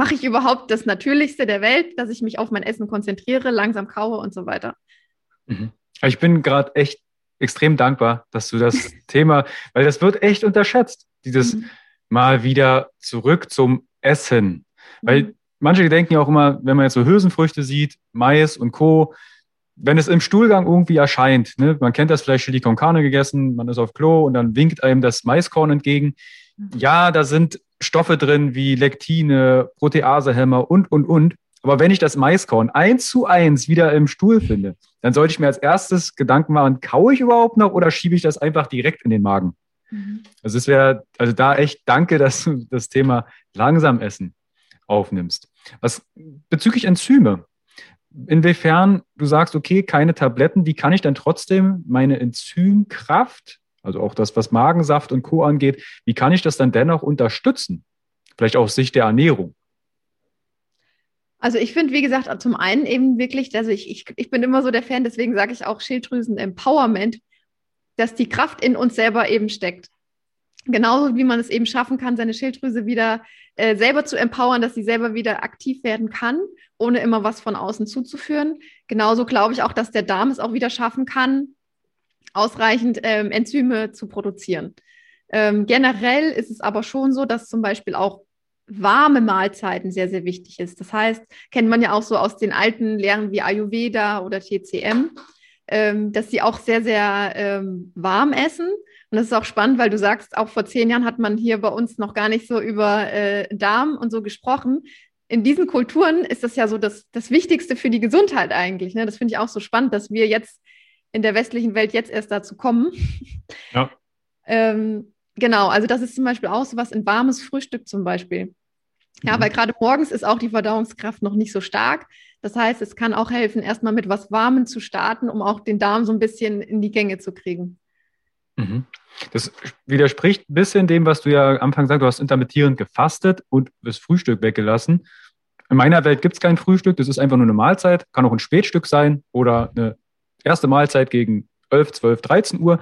mache ich überhaupt das Natürlichste der Welt, dass ich mich auf mein Essen konzentriere, langsam kaue und so weiter. Mhm. Ich bin gerade echt extrem dankbar, dass du das *laughs* Thema, weil das wird echt unterschätzt, dieses mhm. mal wieder zurück zum Essen. Weil mhm. manche denken ja auch immer, wenn man jetzt so Hülsenfrüchte sieht, Mais und Co., wenn es im Stuhlgang irgendwie erscheint, ne, man kennt das vielleicht Chili con Carne gegessen, man ist auf Klo und dann winkt einem das Maiskorn entgegen. Mhm. Ja, da sind Stoffe drin wie Lektine, Proteasehämmer und, und, und. Aber wenn ich das Maiskorn eins zu eins wieder im Stuhl finde, dann sollte ich mir als erstes Gedanken machen, kaue ich überhaupt noch oder schiebe ich das einfach direkt in den Magen? Mhm. Also es wäre, also da echt danke, dass du das Thema langsam essen aufnimmst. Was bezüglich Enzyme, inwiefern du sagst, okay, keine Tabletten, wie kann ich dann trotzdem meine Enzymkraft also auch das, was Magensaft und Co. angeht, wie kann ich das dann dennoch unterstützen? Vielleicht aus Sicht der Ernährung. Also ich finde, wie gesagt, zum einen eben wirklich, also ich, ich, ich bin immer so der Fan, deswegen sage ich auch Schilddrüsen-Empowerment, dass die Kraft in uns selber eben steckt. Genauso wie man es eben schaffen kann, seine Schilddrüse wieder äh, selber zu empowern, dass sie selber wieder aktiv werden kann, ohne immer was von außen zuzuführen. Genauso glaube ich auch, dass der Darm es auch wieder schaffen kann, ausreichend ähm, Enzyme zu produzieren. Ähm, generell ist es aber schon so, dass zum Beispiel auch warme Mahlzeiten sehr, sehr wichtig ist. Das heißt, kennt man ja auch so aus den alten Lehren wie Ayurveda oder TCM, ähm, dass sie auch sehr, sehr ähm, warm essen. Und das ist auch spannend, weil du sagst, auch vor zehn Jahren hat man hier bei uns noch gar nicht so über äh, Darm und so gesprochen. In diesen Kulturen ist das ja so das, das Wichtigste für die Gesundheit eigentlich. Ne? Das finde ich auch so spannend, dass wir jetzt in der westlichen Welt jetzt erst dazu kommen. *laughs* Ja. ähm, genau, also das ist zum Beispiel auch so was, ein warmes Frühstück zum Beispiel. Ja, mhm. weil gerade morgens ist auch die Verdauungskraft noch nicht so stark. Das heißt, es kann auch helfen, erstmal mit was Warmem zu starten, um auch den Darm so ein bisschen in die Gänge zu kriegen. Mhm. Das widerspricht ein bisschen dem, was du ja am Anfang sagst, du hast intermittierend gefastet und das Frühstück weggelassen. In meiner Welt gibt es kein Frühstück, das ist einfach nur eine Mahlzeit, kann auch ein Spätstück sein oder eine erste Mahlzeit gegen 11, 12, 13 Uhr.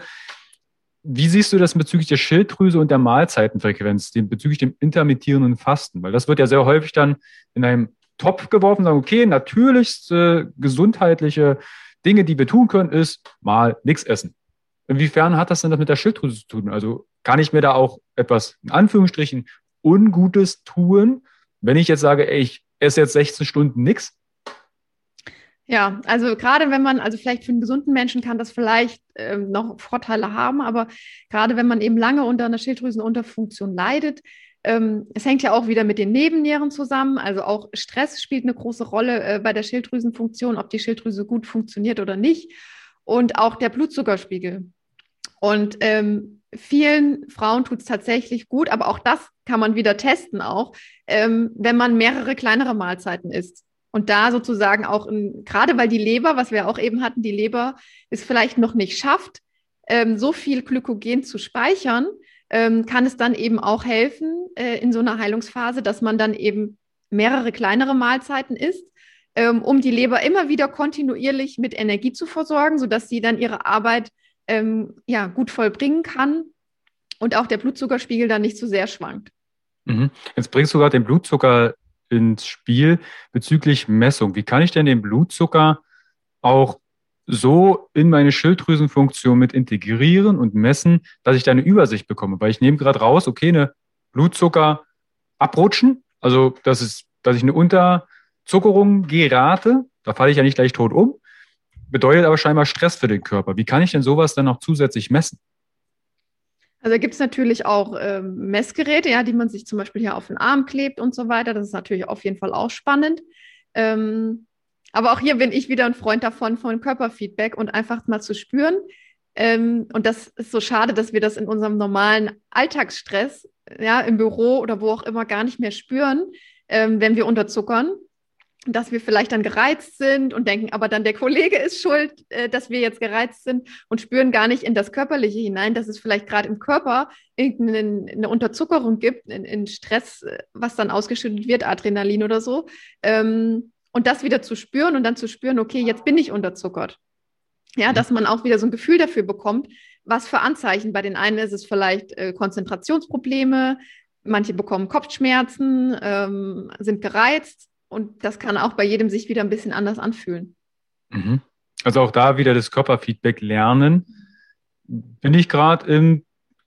Wie siehst du das bezüglich der Schilddrüse und der Mahlzeitenfrequenz, bezüglich dem intermittierenden Fasten? Weil das wird ja sehr häufig dann in einem Topf geworfen, sagen, okay, natürlichste gesundheitliche Dinge, die wir tun können, ist mal nichts essen. Inwiefern hat das denn das mit der Schilddrüse zu tun? Also kann ich mir da auch etwas, in Anführungsstrichen, Ungutes tun, wenn ich jetzt sage, ey, ich esse jetzt 16 Stunden nichts? Ja, also gerade wenn man, also vielleicht für einen gesunden Menschen kann das vielleicht ähm, noch Vorteile haben, aber gerade wenn man eben lange unter einer Schilddrüsenunterfunktion leidet, ähm, es hängt ja auch wieder mit den Nebennieren zusammen. Also auch Stress spielt eine große Rolle äh, bei der Schilddrüsenfunktion, ob die Schilddrüse gut funktioniert oder nicht. Und auch der Blutzuckerspiegel. Und ähm, vielen Frauen tut es tatsächlich gut, aber auch das kann man wieder testen, auch ähm, wenn man mehrere kleinere Mahlzeiten isst. Und da sozusagen auch, in, gerade weil die Leber, was wir auch eben hatten, die Leber es vielleicht noch nicht schafft, ähm, so viel Glykogen zu speichern, ähm, kann es dann eben auch helfen äh, in so einer Heilungsphase, dass man dann eben mehrere kleinere Mahlzeiten isst, ähm, um die Leber immer wieder kontinuierlich mit Energie zu versorgen, sodass sie dann ihre Arbeit ähm, ja, gut vollbringen kann und auch der Blutzuckerspiegel dann nicht zu so sehr schwankt. Mhm. Jetzt bringst du gerade den Blutzucker ins Spiel bezüglich Messung. Wie kann ich denn den Blutzucker auch so in meine Schilddrüsenfunktion mit integrieren und messen, dass ich da eine Übersicht bekomme? Weil ich nehme gerade raus, okay, eine Blutzucker abrutschen, also das ist, dass ich eine Unterzuckerung gerate, da falle ich ja nicht gleich tot um, bedeutet aber scheinbar Stress für den Körper. Wie kann ich denn sowas dann noch zusätzlich messen? Also da gibt es natürlich auch äh, Messgeräte, ja, die man sich zum Beispiel hier auf den Arm klebt und so weiter. Das ist natürlich auf jeden Fall auch spannend. Ähm, aber auch hier bin ich wieder ein Freund davon, von Körperfeedback und einfach mal zu spüren. Ähm, und das ist so schade, dass wir das in unserem normalen Alltagsstress, ja, im Büro oder wo auch immer gar nicht mehr spüren, ähm, wenn wir unterzuckern dass wir vielleicht dann gereizt sind und denken, aber dann der Kollege ist schuld, äh, dass wir jetzt gereizt sind und spüren gar nicht in das Körperliche hinein, dass es vielleicht gerade im Körper irgendeine Unterzuckerung gibt, in, in, Stress, äh, was dann ausgeschüttet wird, Adrenalin oder so. Ähm, und das wieder zu spüren und dann zu spüren, okay, jetzt bin ich unterzuckert. Ja, mhm. dass man auch wieder so ein Gefühl dafür bekommt, was für Anzeichen. Bei den einen ist es vielleicht äh, Konzentrationsprobleme, manche bekommen Kopfschmerzen, ähm, sind gereizt und das kann auch bei jedem sich wieder ein bisschen anders anfühlen. Mhm. Also auch da wieder das Körperfeedback lernen. Bin ich gerade im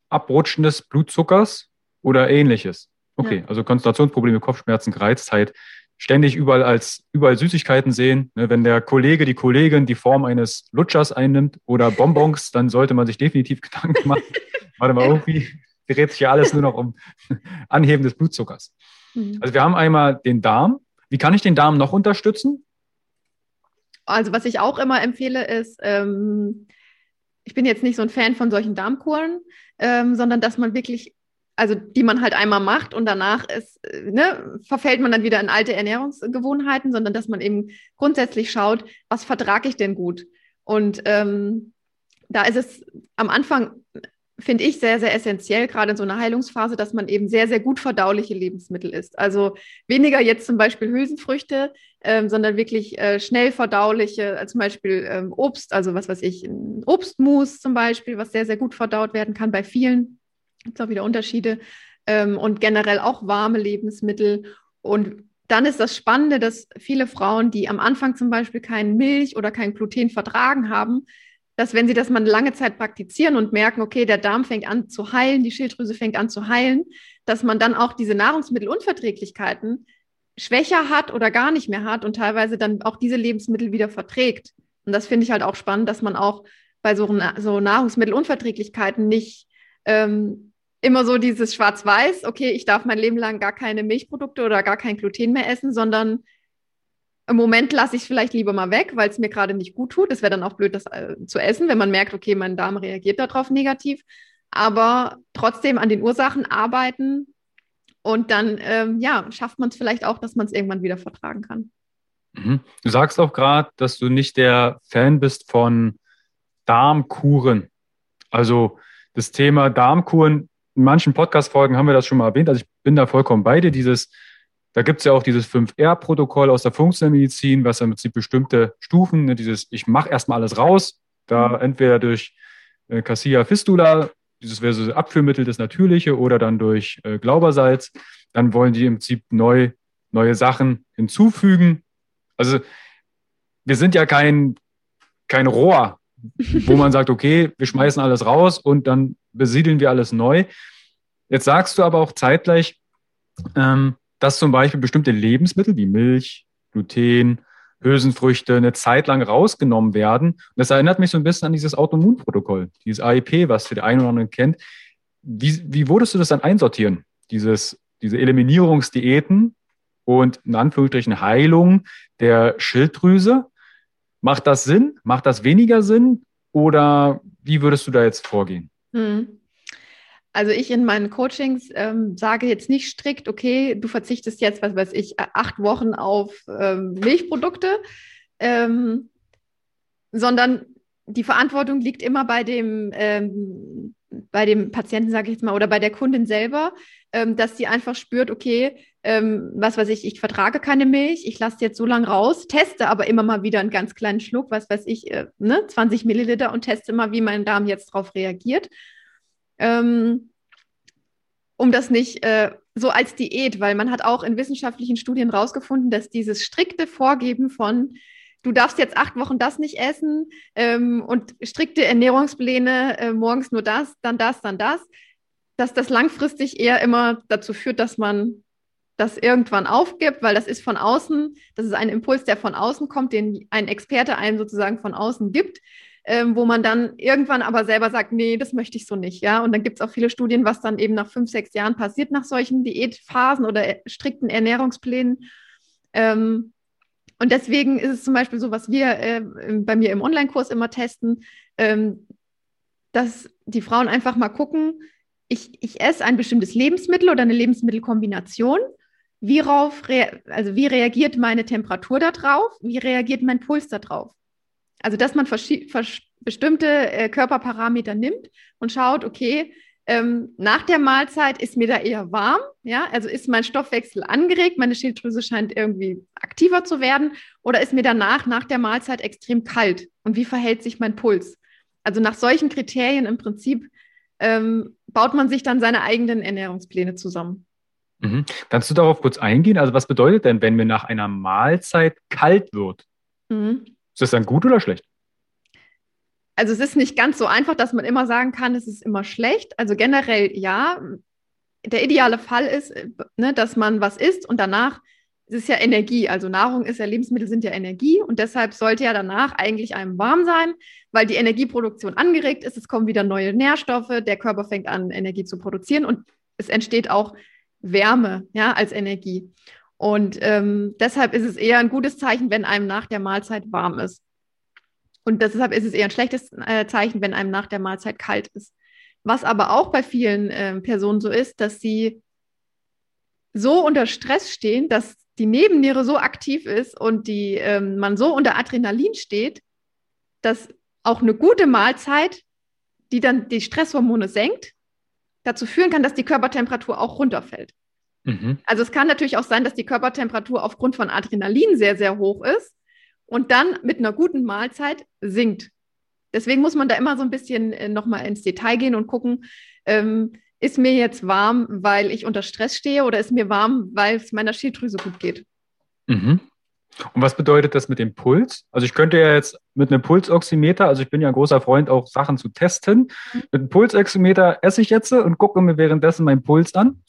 Abrutschen des Blutzuckers oder ähnliches? Okay, ja. also Konzentrationsprobleme, Kopfschmerzen, Gereiztheit, ständig überall als überall Süßigkeiten sehen. Ne, wenn der Kollege, die Kollegin die Form eines Lutschers einnimmt oder Bonbons, dann sollte man sich definitiv *laughs* Gedanken machen. Warte mal, irgendwie dreht sich ja alles nur noch um *laughs* Anheben des Blutzuckers. Mhm. Also wir haben einmal den Darm, wie kann ich den Darm noch unterstützen? Also was ich auch immer empfehle ist, ähm, ich bin jetzt nicht so ein Fan von solchen Darmkuren, ähm, sondern dass man wirklich, also die man halt einmal macht und danach ist, äh, ne, verfällt man dann wieder in alte Ernährungsgewohnheiten, sondern dass man eben grundsätzlich schaut, was vertrage ich denn gut? Und ähm, da ist es am Anfang finde ich sehr, sehr essentiell, gerade in so einer Heilungsphase, dass man eben sehr, sehr gut verdauliche Lebensmittel isst. Also weniger jetzt zum Beispiel Hülsenfrüchte, ähm, sondern wirklich äh, schnell verdauliche, äh, zum Beispiel ähm, Obst, also was weiß ich, Obstmus zum Beispiel, was sehr, sehr gut verdaut werden kann bei vielen. Gibt es auch wieder Unterschiede. Ähm, und generell auch warme Lebensmittel. Und dann ist das Spannende, dass viele Frauen, die am Anfang zum Beispiel kein Milch oder kein Gluten vertragen haben, dass wenn sie das mal lange Zeit praktizieren und merken, okay, der Darm fängt an zu heilen, die Schilddrüse fängt an zu heilen, dass man dann auch diese Nahrungsmittelunverträglichkeiten schwächer hat oder gar nicht mehr hat und teilweise dann auch diese Lebensmittel wieder verträgt. Und das finde ich halt auch spannend, dass man auch bei so, so Nahrungsmittelunverträglichkeiten nicht ähm, immer so dieses Schwarz-Weiß, okay, ich darf mein Leben lang gar keine Milchprodukte oder gar kein Gluten mehr essen, sondern im Moment lasse ich es vielleicht lieber mal weg, weil es mir gerade nicht gut tut. Es wäre dann auch blöd, das äh, zu essen, wenn man merkt, okay, mein Darm reagiert darauf negativ. Aber trotzdem an den Ursachen arbeiten und dann, ähm, ja, schafft man es vielleicht auch, dass man es irgendwann wieder vertragen kann. Mhm. Du sagst auch gerade, dass du nicht der Fan bist von Darmkuren. Also das Thema Darmkuren, in manchen Podcast-Folgen haben wir das schon mal erwähnt. Also ich bin da vollkommen bei dir. Dieses, da gibt es ja auch dieses 5R-Protokoll aus der Funktionalmedizin, was im Prinzip bestimmte Stufen, ne, dieses, ich mache erstmal alles raus, da entweder durch äh, Cassia Fistula dieses wäre so Abführmittel, das Natürliche, oder dann durch äh, Glaubersalz. Dann wollen die im Prinzip neu, neue Sachen hinzufügen. Also wir sind ja kein, kein Rohr, wo man sagt, okay, wir schmeißen alles raus und dann besiedeln wir alles neu. Jetzt sagst du aber auch zeitgleich, ähm, dass zum Beispiel bestimmte Lebensmittel wie Milch, Gluten, Hülsenfrüchte eine Zeit lang rausgenommen werden. Und das erinnert mich so ein bisschen an dieses Autoimmunprotokoll, dieses AIP, was für den einen oder anderen kennt. Wie, wie würdest du das dann einsortieren? Dieses, diese Eliminierungsdiäten und in Anführungsstrichen Heilung der Schilddrüse. Macht das Sinn? Macht das weniger Sinn? Oder wie würdest du da jetzt vorgehen? Hm. Also ich in meinen Coachings ähm, sage jetzt nicht strikt, okay, du verzichtest jetzt, was weiß ich, acht Wochen auf ähm, Milchprodukte, ähm, sondern die Verantwortung liegt immer bei dem, ähm, bei dem Patienten, sage ich jetzt mal, oder bei der Kundin selber, ähm, dass sie einfach spürt, okay, ähm, was weiß ich, ich vertrage keine Milch, ich lasse jetzt so lange raus, teste aber immer mal wieder einen ganz kleinen Schluck, was weiß ich, äh, ne, 20 Milliliter und teste mal, wie mein Darm jetzt darauf reagiert ähm, um das nicht äh, so als Diät, weil man hat auch in wissenschaftlichen Studien herausgefunden, dass dieses strikte Vorgeben von du darfst jetzt acht Wochen das nicht essen ähm, und strikte Ernährungspläne, äh, morgens nur das, dann das, dann das, dass das langfristig eher immer dazu führt, dass man das irgendwann aufgibt, weil das ist von außen, das ist ein Impuls, der von außen kommt, den ein Experte einem sozusagen von außen gibt ähm, wo man dann irgendwann aber selber sagt, nee, das möchte ich so nicht, ja. Und dann gibt es auch viele Studien, was dann eben nach fünf, sechs Jahren passiert nach solchen Diätphasen oder strikten Ernährungsplänen. Ähm, und deswegen ist es zum Beispiel so, was wir äh, bei mir im Online-Kurs immer testen, ähm, dass die Frauen einfach mal gucken, ich, ich esse ein bestimmtes Lebensmittel oder eine Lebensmittelkombination. Wie, also wie reagiert meine Temperatur darauf? Wie reagiert mein Puls darauf? Also, dass man bestimmte äh, Körperparameter nimmt und schaut, okay, ähm, nach der Mahlzeit ist mir da eher warm, ja, also ist mein Stoffwechsel angeregt, meine Schilddrüse scheint irgendwie aktiver zu werden, oder ist mir danach, nach der Mahlzeit extrem kalt und wie verhält sich mein Puls? Also nach solchen Kriterien im Prinzip ähm, baut man sich dann seine eigenen Ernährungspläne zusammen. Mhm. Kannst du darauf kurz eingehen? Also was bedeutet denn, wenn mir nach einer Mahlzeit kalt wird? Mhm. Ist das dann gut oder schlecht? Also es ist nicht ganz so einfach, dass man immer sagen kann, es ist immer schlecht. Also generell ja. Der ideale Fall ist, ne, dass man was isst und danach es ist ja Energie. Also Nahrung ist ja, Lebensmittel sind ja Energie und deshalb sollte ja danach eigentlich einem warm sein, weil die Energieproduktion angeregt ist. Es kommen wieder neue Nährstoffe, der Körper fängt an, Energie zu produzieren und es entsteht auch Wärme ja, als Energie. Und ähm, deshalb ist es eher ein gutes Zeichen, wenn einem nach der Mahlzeit warm ist. Und deshalb ist es eher ein schlechtes äh, Zeichen, wenn einem nach der Mahlzeit kalt ist. Was aber auch bei vielen äh, Personen so ist, dass sie so unter Stress stehen, dass die Nebenniere so aktiv ist und die, ähm, man so unter Adrenalin steht, dass auch eine gute Mahlzeit, die dann die Stresshormone senkt, dazu führen kann, dass die Körpertemperatur auch runterfällt. Mhm. Also es kann natürlich auch sein, dass die Körpertemperatur aufgrund von Adrenalin sehr, sehr hoch ist und dann mit einer guten Mahlzeit sinkt. Deswegen muss man da immer so ein bisschen äh, nochmal ins Detail gehen und gucken, ähm, ist mir jetzt warm, weil ich unter Stress stehe oder ist mir warm, weil es meiner Schilddrüse gut geht. Mhm. Und was bedeutet das mit dem Puls? Also ich könnte ja jetzt mit einem Pulsoximeter, also ich bin ja ein großer Freund, auch Sachen zu testen. Mhm. Mit einem Pulsoximeter esse ich jetzt und gucke mir währenddessen meinen Puls an.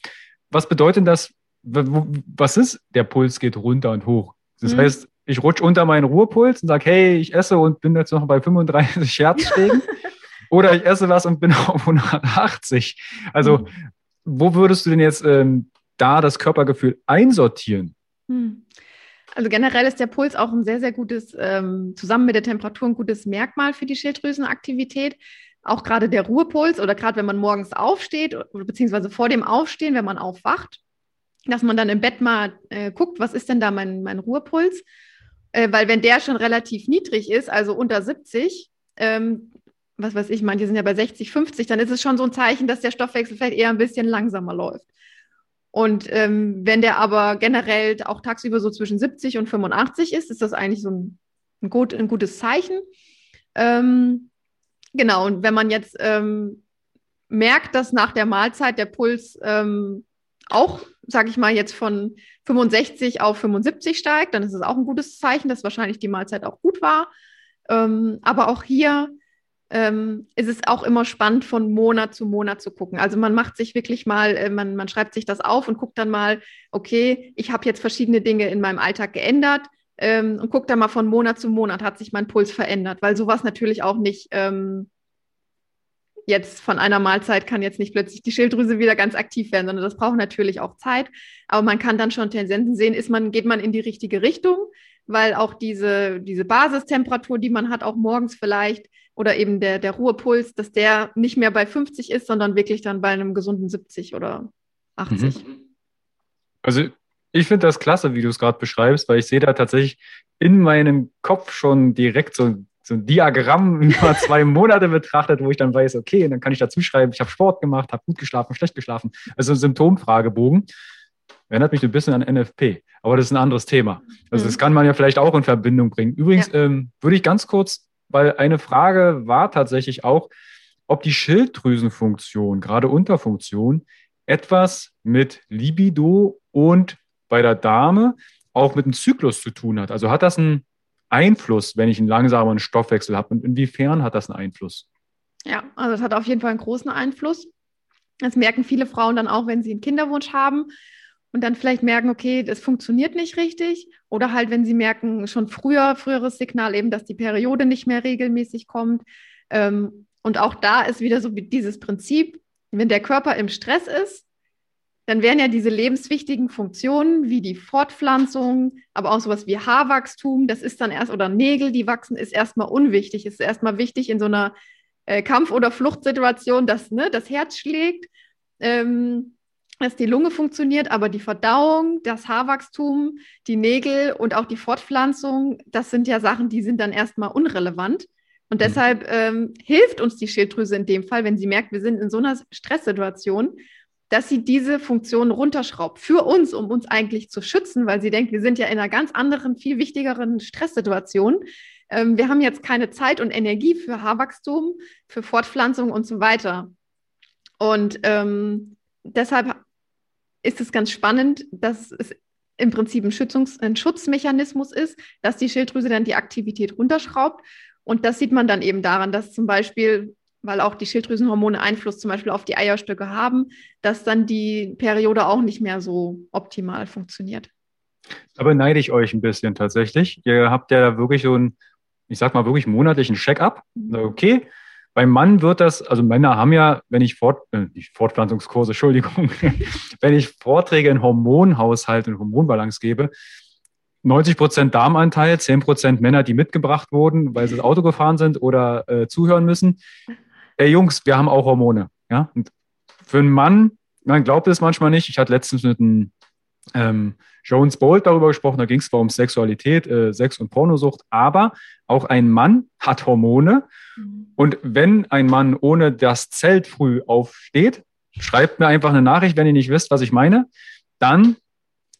Was bedeutet das? Was ist? Der Puls geht runter und hoch. Das mhm. heißt, ich rutsche unter meinen Ruhepuls und sage, hey, ich esse und bin jetzt noch bei 35 Herzschlägen. *laughs* Oder ich esse was und bin auf 180. Also, mhm. wo würdest du denn jetzt ähm, da das Körpergefühl einsortieren? Mhm. Also generell ist der Puls auch ein sehr, sehr gutes, ähm, zusammen mit der Temperatur ein gutes Merkmal für die Schilddrüsenaktivität. Auch gerade der Ruhepuls oder gerade wenn man morgens aufsteht, beziehungsweise vor dem Aufstehen, wenn man aufwacht, dass man dann im Bett mal äh, guckt, was ist denn da mein, mein Ruhepuls? Äh, weil wenn der schon relativ niedrig ist, also unter 70, ähm, was weiß ich, manche sind ja bei 60, 50, dann ist es schon so ein Zeichen, dass der Stoffwechsel vielleicht eher ein bisschen langsamer läuft. Und ähm, wenn der aber generell auch tagsüber so zwischen 70 und 85 ist, ist das eigentlich so ein, ein, gut, ein gutes Zeichen. Ähm, genau, und wenn man jetzt ähm, merkt, dass nach der Mahlzeit der Puls ähm, auch, sage ich mal, jetzt von 65 auf 75 steigt, dann ist es auch ein gutes Zeichen, dass wahrscheinlich die Mahlzeit auch gut war. Ähm, aber auch hier ähm, ist es auch immer spannend, von Monat zu Monat zu gucken. Also man macht sich wirklich mal, äh, man, man schreibt sich das auf und guckt dann mal, okay, ich habe jetzt verschiedene Dinge in meinem Alltag geändert ähm, und guckt dann mal von Monat zu Monat, hat sich mein Puls verändert, weil sowas natürlich auch nicht ähm, jetzt von einer Mahlzeit kann jetzt nicht plötzlich die Schilddrüse wieder ganz aktiv werden, sondern das braucht natürlich auch Zeit. Aber man kann dann schon Tendenzen sehen, ist man, geht man in die richtige Richtung, weil auch diese, diese Basistemperatur, die man hat, auch morgens vielleicht, oder eben der, der Ruhepuls, dass der nicht mehr bei 50 ist, sondern wirklich dann bei einem gesunden 70 oder 80. Mhm. Also ich finde das klasse, wie du es gerade beschreibst, weil ich sehe da tatsächlich in meinem Kopf schon direkt so, so ein Diagramm *laughs* über zwei Monate betrachtet, wo ich dann weiß, okay, dann kann ich dazu schreiben, ich habe Sport gemacht, habe gut geschlafen, schlecht geschlafen. Also ein Symptomfragebogen. Erinnert mich ein bisschen an NFP, aber das ist ein anderes Thema. Also mhm. das kann man ja vielleicht auch in Verbindung bringen. Übrigens ja. ähm, würde ich ganz kurz weil eine Frage war tatsächlich auch, ob die Schilddrüsenfunktion, gerade Unterfunktion, etwas mit Libido und bei der Dame auch mit dem Zyklus zu tun hat. Also hat das einen Einfluss, wenn ich einen langsameren Stoffwechsel habe? Und inwiefern hat das einen Einfluss? Ja, also es hat auf jeden Fall einen großen Einfluss. Das merken viele Frauen dann auch, wenn sie einen Kinderwunsch haben und dann vielleicht merken, okay, das funktioniert nicht richtig. Oder halt, wenn sie merken, schon früher, früheres Signal eben, dass die Periode nicht mehr regelmäßig kommt. Ähm, und auch da ist wieder so dieses Prinzip, wenn der Körper im Stress ist, dann werden ja diese lebenswichtigen Funktionen wie die Fortpflanzung, aber auch sowas wie Haarwachstum, das ist dann erst, oder Nägel, die wachsen, ist erstmal unwichtig. Es ist erstmal wichtig in so einer äh, Kampf- oder Fluchtsituation, dass ne, das Herz schlägt. Ähm, dass die Lunge funktioniert, aber die Verdauung, das Haarwachstum, die Nägel und auch die Fortpflanzung, das sind ja Sachen, die sind dann erstmal unrelevant. Und mhm. deshalb ähm, hilft uns die Schilddrüse in dem Fall, wenn sie merkt, wir sind in so einer Stresssituation, dass sie diese Funktion runterschraubt für uns, um uns eigentlich zu schützen, weil sie denkt, wir sind ja in einer ganz anderen, viel wichtigeren Stresssituation. Ähm, wir haben jetzt keine Zeit und Energie für Haarwachstum, für Fortpflanzung und so weiter. Und ähm, deshalb ist es ganz spannend, dass es im Prinzip ein, Schützungs-, ein Schutzmechanismus ist, dass die Schilddrüse dann die Aktivität runterschraubt. Und das sieht man dann eben daran, dass zum Beispiel, weil auch die Schilddrüsenhormone Einfluss zum Beispiel auf die Eierstöcke haben, dass dann die Periode auch nicht mehr so optimal funktioniert. Da beneide ich euch ein bisschen tatsächlich. Ihr habt ja wirklich so einen, ich sag mal, wirklich monatlichen Check-up. Mhm. Okay, beim Mann wird das, also Männer haben ja, wenn ich Fort, äh, Fortpflanzungskurse, Entschuldigung, *laughs* wenn ich Vorträge in Hormonhaushalt und Hormonbalance gebe, 90 Prozent Darmanteil, 10 Prozent Männer, die mitgebracht wurden, weil sie das Auto gefahren sind oder äh, zuhören müssen. Ey Jungs, wir haben auch Hormone. Ja? Und für einen Mann, man glaubt es manchmal nicht. Ich hatte letztens mit einem ähm, Jones Bolt darüber gesprochen, da ging es zwar um Sexualität, äh, Sex und Pornosucht, aber auch ein Mann hat Hormone. Mhm. Und wenn ein Mann ohne das Zelt früh aufsteht, schreibt mir einfach eine Nachricht, wenn ihr nicht wisst, was ich meine, dann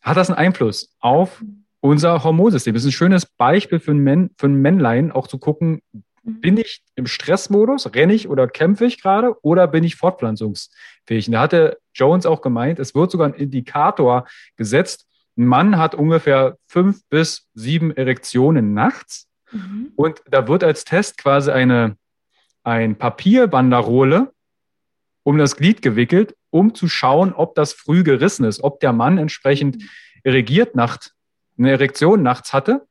hat das einen Einfluss auf unser Hormonsystem. Das ist ein schönes Beispiel für ein, Män für ein Männlein, auch zu gucken, Mhm. Bin ich im Stressmodus, renne ich oder kämpfe ich gerade oder bin ich fortpflanzungsfähig? Und da hatte Jones auch gemeint, es wird sogar ein Indikator gesetzt. Ein Mann hat ungefähr fünf bis sieben Erektionen nachts. Mhm. Und da wird als Test quasi eine, ein Papierbanderole um das Glied gewickelt, um zu schauen, ob das früh gerissen ist, ob der Mann entsprechend mhm. erregiert nacht, eine Erektion nachts hatte.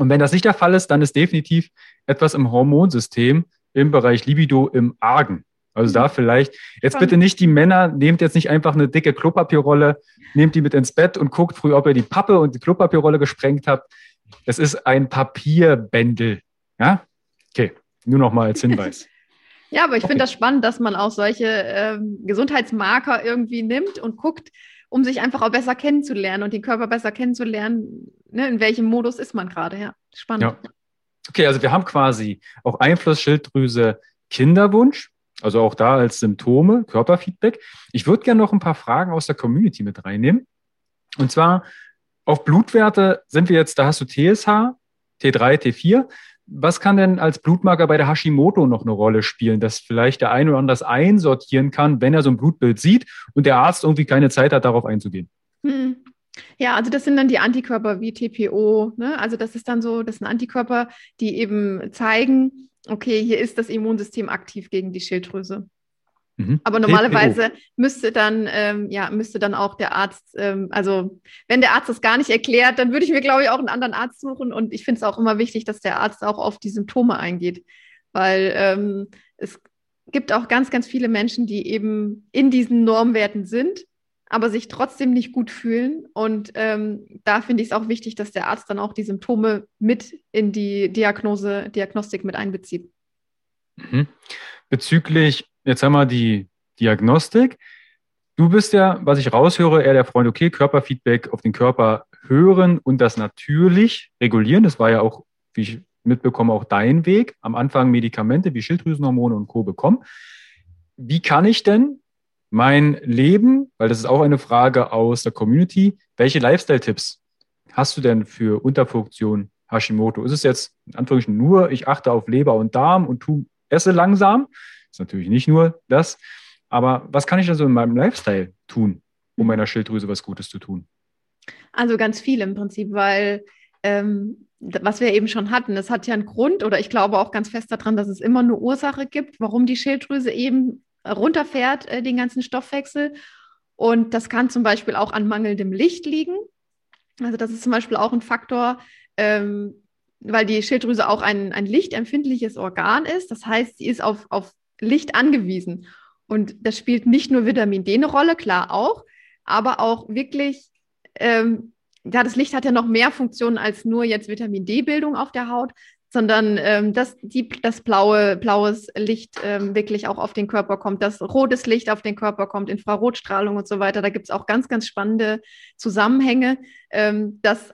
Und wenn das nicht der Fall ist, dann ist definitiv etwas im Hormonsystem im Bereich Libido im Argen. Also da mhm. vielleicht, jetzt bitte nicht die Männer, nehmt jetzt nicht einfach eine dicke Klopapierrolle, nehmt die mit ins Bett und guckt früh, ob ihr die Pappe und die Klopapierrolle gesprengt habt. Das ist ein Papierbändel. Ja? Okay, nur noch mal als Hinweis. *laughs* Ja, aber ich okay. finde das spannend, dass man auch solche ähm, Gesundheitsmarker irgendwie nimmt und guckt, um sich einfach auch besser kennenzulernen und den Körper besser kennenzulernen. Ne, in welchem Modus ist man gerade? Ja, spannend. Ja. Okay, also wir haben quasi auch Einfluss Schilddrüse Kinderwunsch, also auch da als Symptome, Körperfeedback. Ich würde gerne noch ein paar Fragen aus der Community mit reinnehmen. Und zwar auf Blutwerte sind wir jetzt, da hast du TSH, T3, T4 was kann denn als Blutmarker bei der Hashimoto noch eine Rolle spielen, dass vielleicht der eine oder andere das einsortieren kann, wenn er so ein Blutbild sieht und der Arzt irgendwie keine Zeit hat, darauf einzugehen? Hm. Ja, also das sind dann die Antikörper wie TPO. Ne? Also das ist dann so, das sind Antikörper, die eben zeigen, okay, hier ist das Immunsystem aktiv gegen die Schilddrüse. Mhm. Aber normalerweise müsste dann, ähm, ja, müsste dann auch der Arzt, ähm, also wenn der Arzt das gar nicht erklärt, dann würde ich mir, glaube ich, auch einen anderen Arzt suchen. Und ich finde es auch immer wichtig, dass der Arzt auch auf die Symptome eingeht. Weil ähm, es gibt auch ganz, ganz viele Menschen, die eben in diesen Normwerten sind, aber sich trotzdem nicht gut fühlen. Und ähm, da finde ich es auch wichtig, dass der Arzt dann auch die Symptome mit in die Diagnose, Diagnostik mit einbezieht. Mhm. Bezüglich jetzt haben wir die Diagnostik. Du bist ja, was ich raushöre, eher der Freund, okay, Körperfeedback auf den Körper hören und das natürlich regulieren. Das war ja auch, wie ich mitbekomme, auch dein Weg. Am Anfang Medikamente wie Schilddrüsenhormone und Co. bekommen. Wie kann ich denn mein Leben, weil das ist auch eine Frage aus der Community, welche Lifestyle-Tipps hast du denn für Unterfunktion Hashimoto? Ist es jetzt in Anführungsstrichen nur, ich achte auf Leber und Darm und tu, esse langsam? Ist natürlich nicht nur das. Aber was kann ich also in meinem Lifestyle tun, um meiner Schilddrüse was Gutes zu tun? Also ganz viel im Prinzip, weil ähm, was wir eben schon hatten, es hat ja einen Grund oder ich glaube auch ganz fest daran, dass es immer eine Ursache gibt, warum die Schilddrüse eben runterfährt, äh, den ganzen Stoffwechsel. Und das kann zum Beispiel auch an mangelndem Licht liegen. Also das ist zum Beispiel auch ein Faktor, ähm, weil die Schilddrüse auch ein, ein lichtempfindliches Organ ist. Das heißt, sie ist auf, auf Licht angewiesen. Und das spielt nicht nur Vitamin D eine Rolle, klar auch, aber auch wirklich, ähm, ja, das Licht hat ja noch mehr Funktionen als nur jetzt Vitamin D-Bildung auf der Haut, sondern ähm, dass die, das blaue, blaues Licht ähm, wirklich auch auf den Körper kommt, dass rotes Licht auf den Körper kommt, Infrarotstrahlung und so weiter. Da gibt es auch ganz, ganz spannende Zusammenhänge, ähm, das,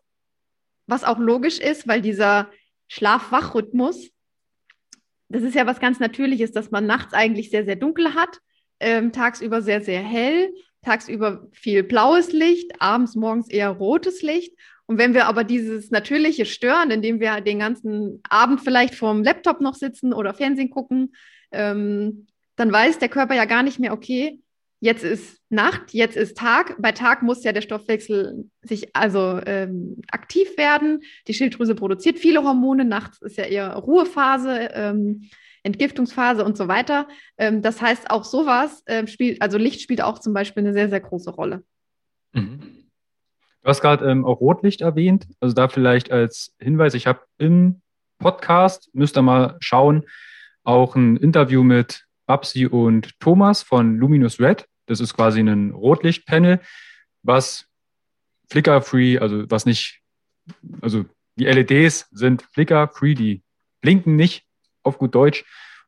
was auch logisch ist, weil dieser Schlaf-Wach-Rhythmus das ist ja was ganz Natürliches, dass man nachts eigentlich sehr, sehr dunkel hat, ähm, tagsüber sehr, sehr hell, tagsüber viel blaues Licht, abends, morgens eher rotes Licht. Und wenn wir aber dieses Natürliche stören, indem wir den ganzen Abend vielleicht vorm Laptop noch sitzen oder Fernsehen gucken, ähm, dann weiß der Körper ja gar nicht mehr, okay, jetzt ist Nacht, jetzt ist Tag. Bei Tag muss ja der Stoffwechsel sich also ähm, aktiv werden. Die Schilddrüse produziert viele Hormone. Nachts ist ja eher Ruhephase, ähm, Entgiftungsphase und so weiter. Ähm, das heißt, auch sowas äh, spielt, also Licht spielt auch zum Beispiel eine sehr, sehr große Rolle. Mhm. Du hast gerade ähm, auch Rotlicht erwähnt. Also da vielleicht als Hinweis, ich habe im Podcast, müsst ihr mal schauen, auch ein Interview mit Babsi und Thomas von Luminous Red. Das ist quasi ein Rotlichtpanel, was flicker-free, also was nicht, also die LEDs sind flicker-free, die blinken nicht, auf gut Deutsch,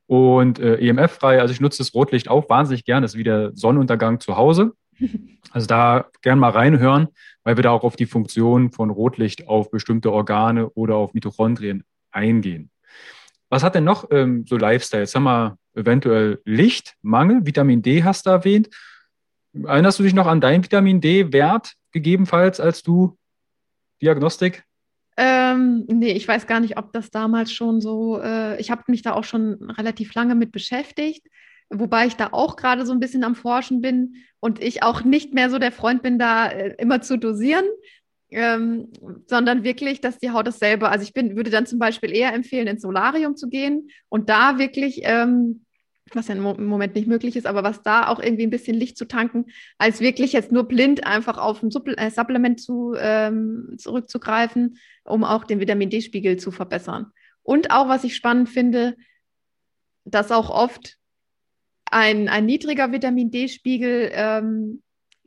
und äh, EMF-frei. Also ich nutze das Rotlicht auch wahnsinnig gern. Das ist wie der Sonnenuntergang zu Hause. *laughs* Also da gern mal reinhören, weil wir da auch auf die Funktion von Rotlicht auf bestimmte Organe oder auf Mitochondrien eingehen. Was hat denn noch ähm, so Lifestyle? Jetzt haben wir eventuell Lichtmangel, Vitamin D hast du erwähnt. Erinnerst du dich noch an deinen Vitamin D-Wert gegebenenfalls, als du Diagnostik Ähm, nee, ich weiß gar nicht, ob das damals schon so, äh, ich habe mich da auch schon relativ lange mit beschäftigt, wobei ich da auch gerade so ein bisschen am Forschen bin und ich auch nicht mehr so der Freund bin, da äh, immer zu dosieren, ähm, sondern wirklich, dass die Haut das selber, also ich bin, würde dann zum Beispiel eher empfehlen, ins Solarium zu gehen und da wirklich ähm, was ja im Moment nicht möglich ist, aber was da auch irgendwie ein bisschen Licht zu tanken, als wirklich jetzt nur blind einfach auf ein äh, Supplement zu, ähm, zurückzugreifen, um auch den Vitamin D-Spiegel zu verbessern. Und auch, was ich spannend finde, dass auch oft ein, ein niedriger Vitamin D-Spiegel ähm,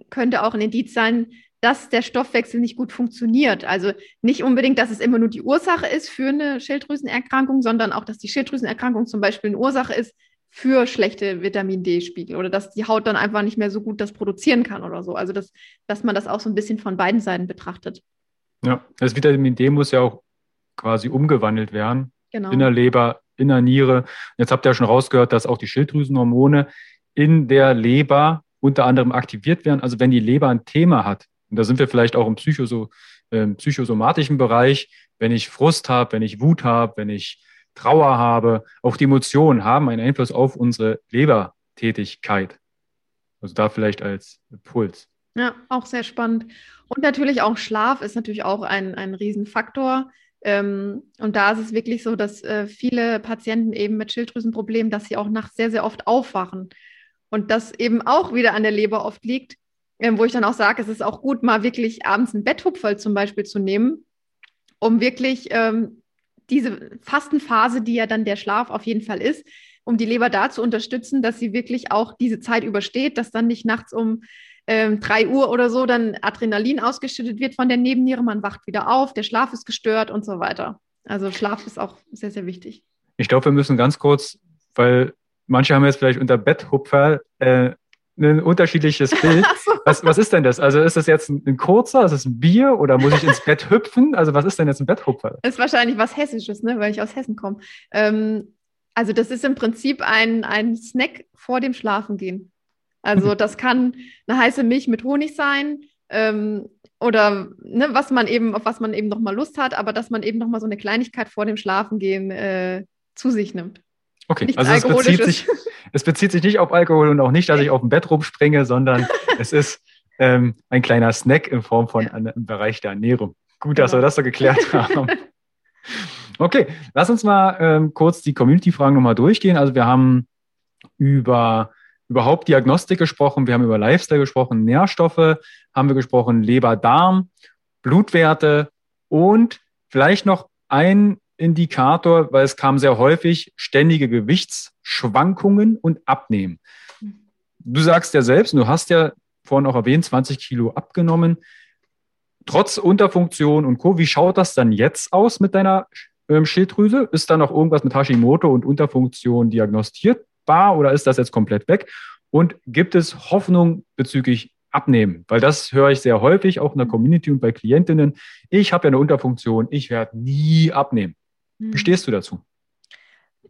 könnte auch ein Indiz sein, dass der Stoffwechsel nicht gut funktioniert. Also nicht unbedingt, dass es immer nur die Ursache ist für eine Schilddrüsenerkrankung, sondern auch, dass die Schilddrüsenerkrankung zum Beispiel eine Ursache ist für schlechte Vitamin D-Spiegel oder dass die Haut dann einfach nicht mehr so gut das produzieren kann oder so. Also dass, dass man das auch so ein bisschen von beiden Seiten betrachtet. Ja, das Vitamin D muss ja auch quasi umgewandelt werden. Genau. In der Leber, in der Niere. Jetzt habt ihr ja schon rausgehört, dass auch die Schilddrüsenhormone in der Leber unter anderem aktiviert werden. Also wenn die Leber ein Thema hat, und da sind wir vielleicht auch im Psychoso, äh, psychosomatischen Bereich, wenn ich Frust habe, wenn ich Wut habe, wenn ich Trauer habe, auch die Emotionen haben einen Einfluss auf unsere Lebertätigkeit. Also da vielleicht als Puls. Ja, auch sehr spannend. Und natürlich auch Schlaf ist natürlich auch ein, ein Riesenfaktor. Ähm, und da ist es wirklich so, dass äh, viele Patienten eben mit Schilddrüsenproblemen, dass sie auch nachts sehr, sehr oft aufwachen. Und das eben auch wieder an der Leber oft liegt, wo ich dann auch sage, es ist auch gut, mal wirklich abends ein Betthupferl zum Beispiel zu nehmen, um wirklich ähm, diese Fastenphase, die ja dann der Schlaf auf jeden Fall ist, um die Leber da zu unterstützen, dass sie wirklich auch diese Zeit übersteht, dass dann nicht nachts um ähm, 3 Uhr oder so dann Adrenalin ausgeschüttet wird von der Nebenniere, man wacht wieder auf, der Schlaf ist gestört und so weiter. Also Schlaf ist auch sehr, sehr wichtig. Ich glaube, wir müssen ganz kurz, weil manche haben jetzt vielleicht unter Betthupfer äh, ein unterschiedliches *laughs* Bild. was, was ist denn das? Also ist das jetzt ein, ein, kurzer, ist das ein Bier oder muss ich ins *laughs* Bett hüpfen? Also was ist denn jetzt ein Betthupfer? Das ist wahrscheinlich was Hessisches, ne? weil ich aus Hessen komme. Ähm, also das ist im Prinzip ein, ein Snack vor dem Schlafengehen. Also *laughs* das kann eine heiße Milch mit Honig sein ähm, oder ne, was man eben, auf was man eben nochmal Lust hat, aber dass man eben nochmal so eine Kleinigkeit vor dem Schlafengehen äh, zu sich nimmt. Okay, Nichts also es bezieht, sich, es bezieht sich nicht auf Alkohol und auch nicht, dass ich auf dem Bett rumspringe, sondern *laughs* es ist ähm, ein kleiner Snack in Form von einem Bereich der Ernährung. Gut, dass genau. wir das so geklärt *laughs* haben. Okay, lass uns mal ähm, kurz die Community-Fragen nochmal durchgehen. Also wir haben über überhaupt Diagnostik gesprochen, wir haben über Lifestyle gesprochen, Nährstoffe haben wir gesprochen, Leber, Darm, Blutwerte und vielleicht noch ein Indikator, weil es kam sehr häufig ständige Gewichtsschwankungen und Abnehmen. Du sagst ja selbst, du hast ja vorhin auch erwähnt, 20 Kilo abgenommen. Trotz Unterfunktion und Co. Wie schaut das dann jetzt aus mit deiner ähm, Schilddrüse? Ist da noch irgendwas mit Hashimoto und Unterfunktion diagnostierbar oder ist das jetzt komplett weg? Und gibt es Hoffnung bezüglich abnehmen, weil das höre ich sehr häufig, auch in der Community und bei Klientinnen. Ich habe ja eine Unterfunktion, ich werde nie abnehmen. Wie stehst du dazu?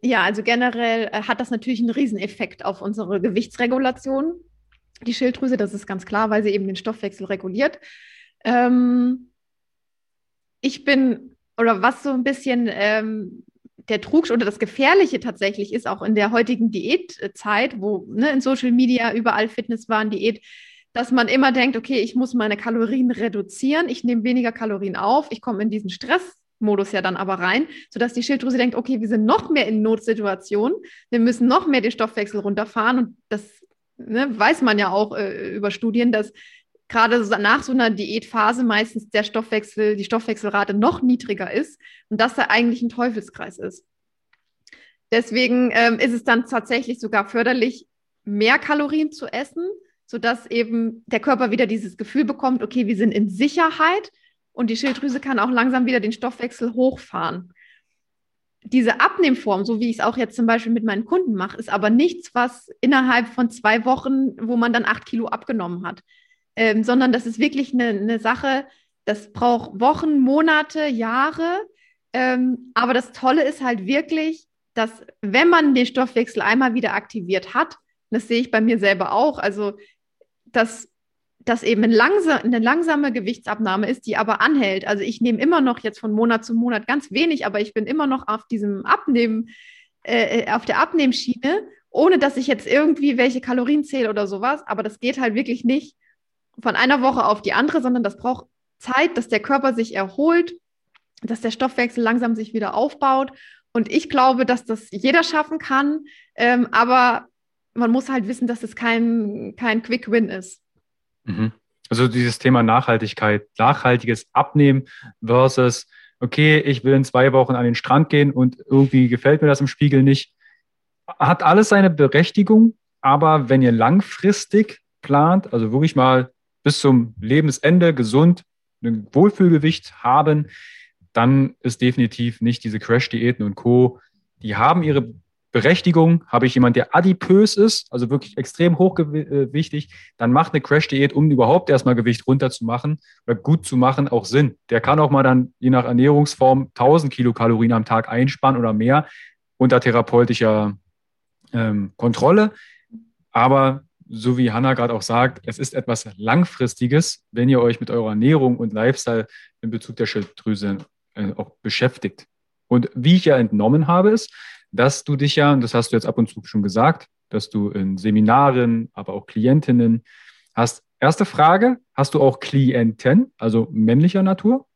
Ja, also generell äh, hat das natürlich einen Rieseneffekt auf unsere Gewichtsregulation. Die Schilddrüse, das ist ganz klar, weil sie eben den Stoffwechsel reguliert. Ähm, ich bin, oder was so ein bisschen ähm, der Trug oder das Gefährliche tatsächlich ist, auch in der heutigen Diätzeit, wo ne, in Social Media überall Fitness waren, Diät, dass man immer denkt, okay, ich muss meine Kalorien reduzieren, ich nehme weniger Kalorien auf, ich komme in diesen Stress Modus ja dann aber rein, sodass die Schilddrüse denkt, okay, wir sind noch mehr in Notsituationen, wir müssen noch mehr den Stoffwechsel runterfahren und das ne, weiß man ja auch äh, über Studien, dass gerade nach so einer Diätphase meistens der Stoffwechsel, die Stoffwechselrate noch niedriger ist und das da eigentlich ein Teufelskreis ist. Deswegen ähm, ist es dann tatsächlich sogar förderlich, mehr Kalorien zu essen, sodass eben der Körper wieder dieses Gefühl bekommt, okay, wir sind in Sicherheit und die Schilddrüse kann auch langsam wieder den Stoffwechsel hochfahren. Diese Abnehmform, so wie ich es auch jetzt zum Beispiel mit meinen Kunden mache, ist aber nichts, was innerhalb von zwei Wochen, wo man dann acht Kilo abgenommen hat, ähm, sondern das ist wirklich eine, eine, Sache, das braucht Wochen, Monate, Jahre. Ähm, aber das Tolle ist halt wirklich, dass wenn man den Stoffwechsel einmal wieder aktiviert hat, das sehe ich bei mir selber auch, also dass das eben eine, langsam, eine langsame Gewichtsabnahme ist, die aber anhält. Also ich nehme immer noch jetzt von Monat zu Monat ganz wenig, aber ich bin immer noch auf diesem Abnehmen, äh, auf der Abnehmschiene, ohne dass ich jetzt irgendwie welche Kalorien zähle oder sowas. Aber das geht halt wirklich nicht von einer Woche auf die andere, sondern das braucht Zeit, dass der Körper sich erholt, dass der Stoffwechsel langsam sich wieder aufbaut. Und ich glaube, dass das jeder schaffen kann. Ähm, aber man muss halt wissen, dass es kein, kein Quick Win ist. Mhm. Also dieses Thema Nachhaltigkeit, nachhaltiges Abnehmen versus, okay, ich will in zwei Wochen an den Strand gehen und irgendwie gefällt mir das im Spiegel nicht. Hat alles seine Berechtigung, aber wenn ihr langfristig plant, also wirklich mal bis zum Lebensende gesund, ein Wohlfühlgewicht haben, dann ist definitiv nicht diese Crash-Diäten und Co. Die haben ihre Berechtigung, habe ich jemand, der adipös ist, also wirklich extrem hochgewichtig, dann macht eine Crash-Diät, um überhaupt erstmal Gewicht runterzumachen oder gut zu machen, auch Sinn. Der kann auch mal dann je nach Ernährungsform 1000 Kilokalorien am Tag einsparen oder mehr unter therapeutischer ähm, Kontrolle. Aber so wie Hanna gerade auch sagt, es ist etwas Langfristiges, wenn ihr euch mit eurer Ernährung und Lifestyle in Bezug der Schilddrüse äh, auch beschäftigt. Und wie ich ja entnommen habe, ist, dass du dich ja, und das hast du jetzt ab und zu schon gesagt, dass du in Seminaren, aber auch Klientinnen hast. Erste Frage, hast du auch Klienten, also männlicher Natur?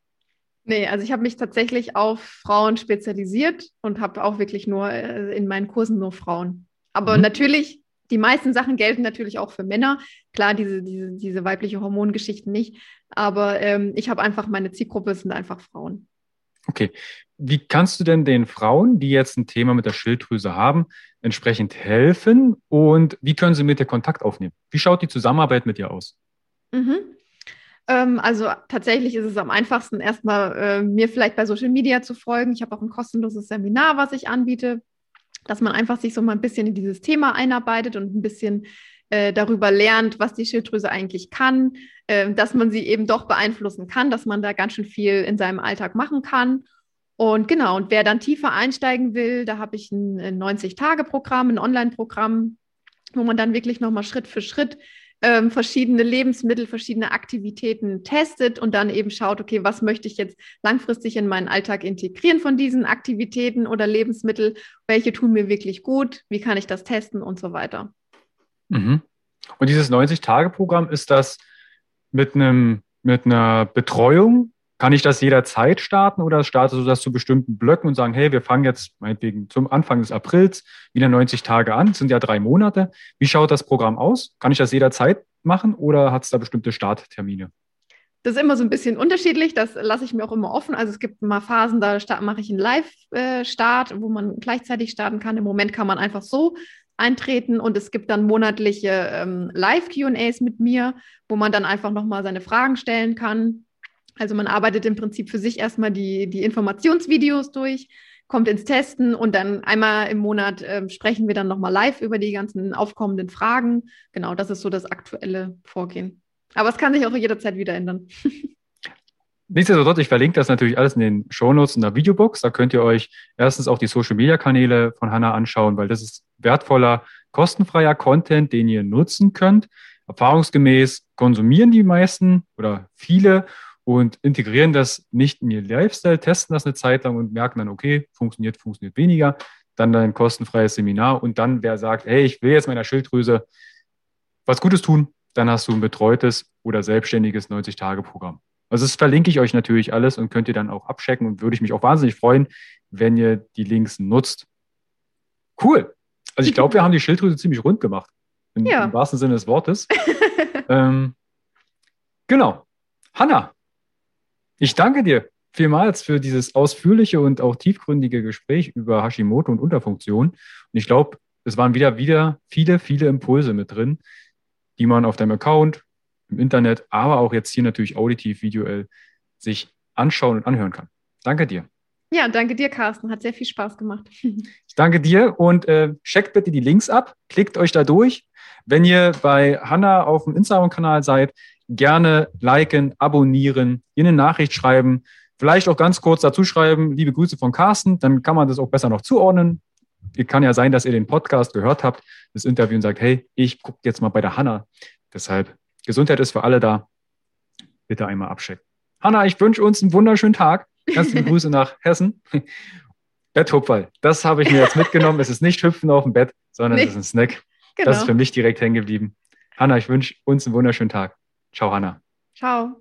Nee, also ich habe mich tatsächlich auf Frauen spezialisiert und habe auch wirklich nur äh, in meinen Kursen nur Frauen. Aber mhm. natürlich, die meisten Sachen gelten natürlich auch für Männer. Klar, diese, diese, diese weibliche Hormongeschichten nicht. Aber ähm, ich habe einfach, meine Zielgruppe sind einfach Frauen. Okay. Wie kannst du denn den Frauen, die jetzt ein Thema mit der Schilddrüse haben, entsprechend helfen und wie können sie mit dir Kontakt aufnehmen? Wie schaut die Zusammenarbeit mit dir aus? Mhm. Ähm, also tatsächlich ist es am einfachsten, erstmal äh, mir vielleicht bei Social Media zu folgen. Ich habe auch ein kostenloses Seminar, was ich anbiete, dass man einfach sich so mal ein bisschen in dieses Thema einarbeitet und ein bisschen äh, darüber lernt, was die Schilddrüse eigentlich kann, äh, dass man sie eben doch beeinflussen kann, dass man da ganz schön viel in seinem Alltag machen kann. Und genau, und wer dann tiefer einsteigen will, da habe ich ein, ein 90-Tage-Programm, ein Online-Programm, wo man dann wirklich nochmal Schritt für Schritt ähm, verschiedene Lebensmittel, verschiedene Aktivitäten testet und dann eben schaut, okay, was möchte ich jetzt langfristig in meinen Alltag integrieren von diesen Aktivitäten oder Lebensmittel, welche tun mir wirklich gut, wie kann ich das testen und so weiter. Mhm. Und dieses 90-Tage-Programm, ist das mit einem mit einer Betreuung? Kann ich das jederzeit starten oder startest du das zu bestimmten Blöcken und sagen, hey, wir fangen jetzt meinetwegen zum Anfang des Aprils wieder 90 Tage an, das sind ja drei Monate. Wie schaut das Programm aus? Kann ich das jederzeit machen oder hat es da bestimmte Starttermine? Das ist immer so ein bisschen unterschiedlich, das lasse ich mir auch immer offen. Also es gibt mal Phasen, da mache ich einen Live-Start, wo man gleichzeitig starten kann. Im Moment kann man einfach so eintreten und es gibt dann monatliche ähm, Live-QAs mit mir, wo man dann einfach nochmal seine Fragen stellen kann. Also man arbeitet im Prinzip für sich erstmal die, die Informationsvideos durch, kommt ins Testen und dann einmal im Monat äh, sprechen wir dann nochmal live über die ganzen aufkommenden Fragen. Genau, das ist so das aktuelle Vorgehen. Aber es kann sich auch jederzeit wieder ändern. *laughs* Nichtsdestotrotz, ich verlinke das natürlich alles in den Shownotes in der Videobox. Da könnt ihr euch erstens auch die Social Media Kanäle von Hanna anschauen, weil das ist wertvoller, kostenfreier Content, den ihr nutzen könnt. Erfahrungsgemäß konsumieren die meisten oder viele und integrieren das nicht in ihr Lifestyle, testen das eine Zeit lang und merken dann, okay, funktioniert, funktioniert weniger. Dann ein kostenfreies Seminar und dann, wer sagt, hey, ich will jetzt meiner Schilddrüse was Gutes tun, dann hast du ein betreutes oder selbstständiges 90-Tage-Programm. Also das verlinke ich euch natürlich alles und könnt ihr dann auch abchecken und würde ich mich auch wahnsinnig freuen, wenn ihr die Links nutzt. Cool. Also ich glaube, wir haben die Schilddrüse ziemlich rund gemacht. In, ja. Im wahrsten Sinne des Wortes. *laughs* ähm, genau. Hanna, ich danke dir vielmals für dieses ausführliche und auch tiefgründige Gespräch über Hashimoto und Unterfunktion. Und ich glaube, es waren wieder, wieder viele, viele Impulse mit drin, die man auf deinem Account, im Internet, aber auch jetzt hier natürlich auditiv, visuell sich anschauen und anhören kann. Danke dir. Ja, danke dir, Carsten. Hat sehr viel Spaß gemacht. *laughs* Ich danke dir und äh, checkt bitte die Links ab, klickt euch da durch. Wenn ihr bei Hanna auf dem Instagram-Kanal seid, gerne liken, abonnieren, ihr eine Nachricht schreiben, vielleicht auch ganz kurz dazu schreiben, liebe Grüße von Carsten, dann kann man das auch besser noch zuordnen. Kann ja sein, dass ihr den Podcast gehört habt, das Interview und sagt, hey, ich gucke jetzt mal bei der Hanna. Deshalb Gesundheit ist für alle da. Bitte einmal abchecken. Hanna, ich wünsche uns einen wunderschönen Tag. Ganz liebe Grüße nach Hessen. Betthupferl, das habe ich mir jetzt mitgenommen. Es ist nicht Hüpfen auf dem Bett, sondern nee. es ist ein Snack. Genau. Das ist für mich direkt hängen geblieben. Hanna, ich wünsche uns einen wunderschönen Tag. Ciao, Hanna. Ciao.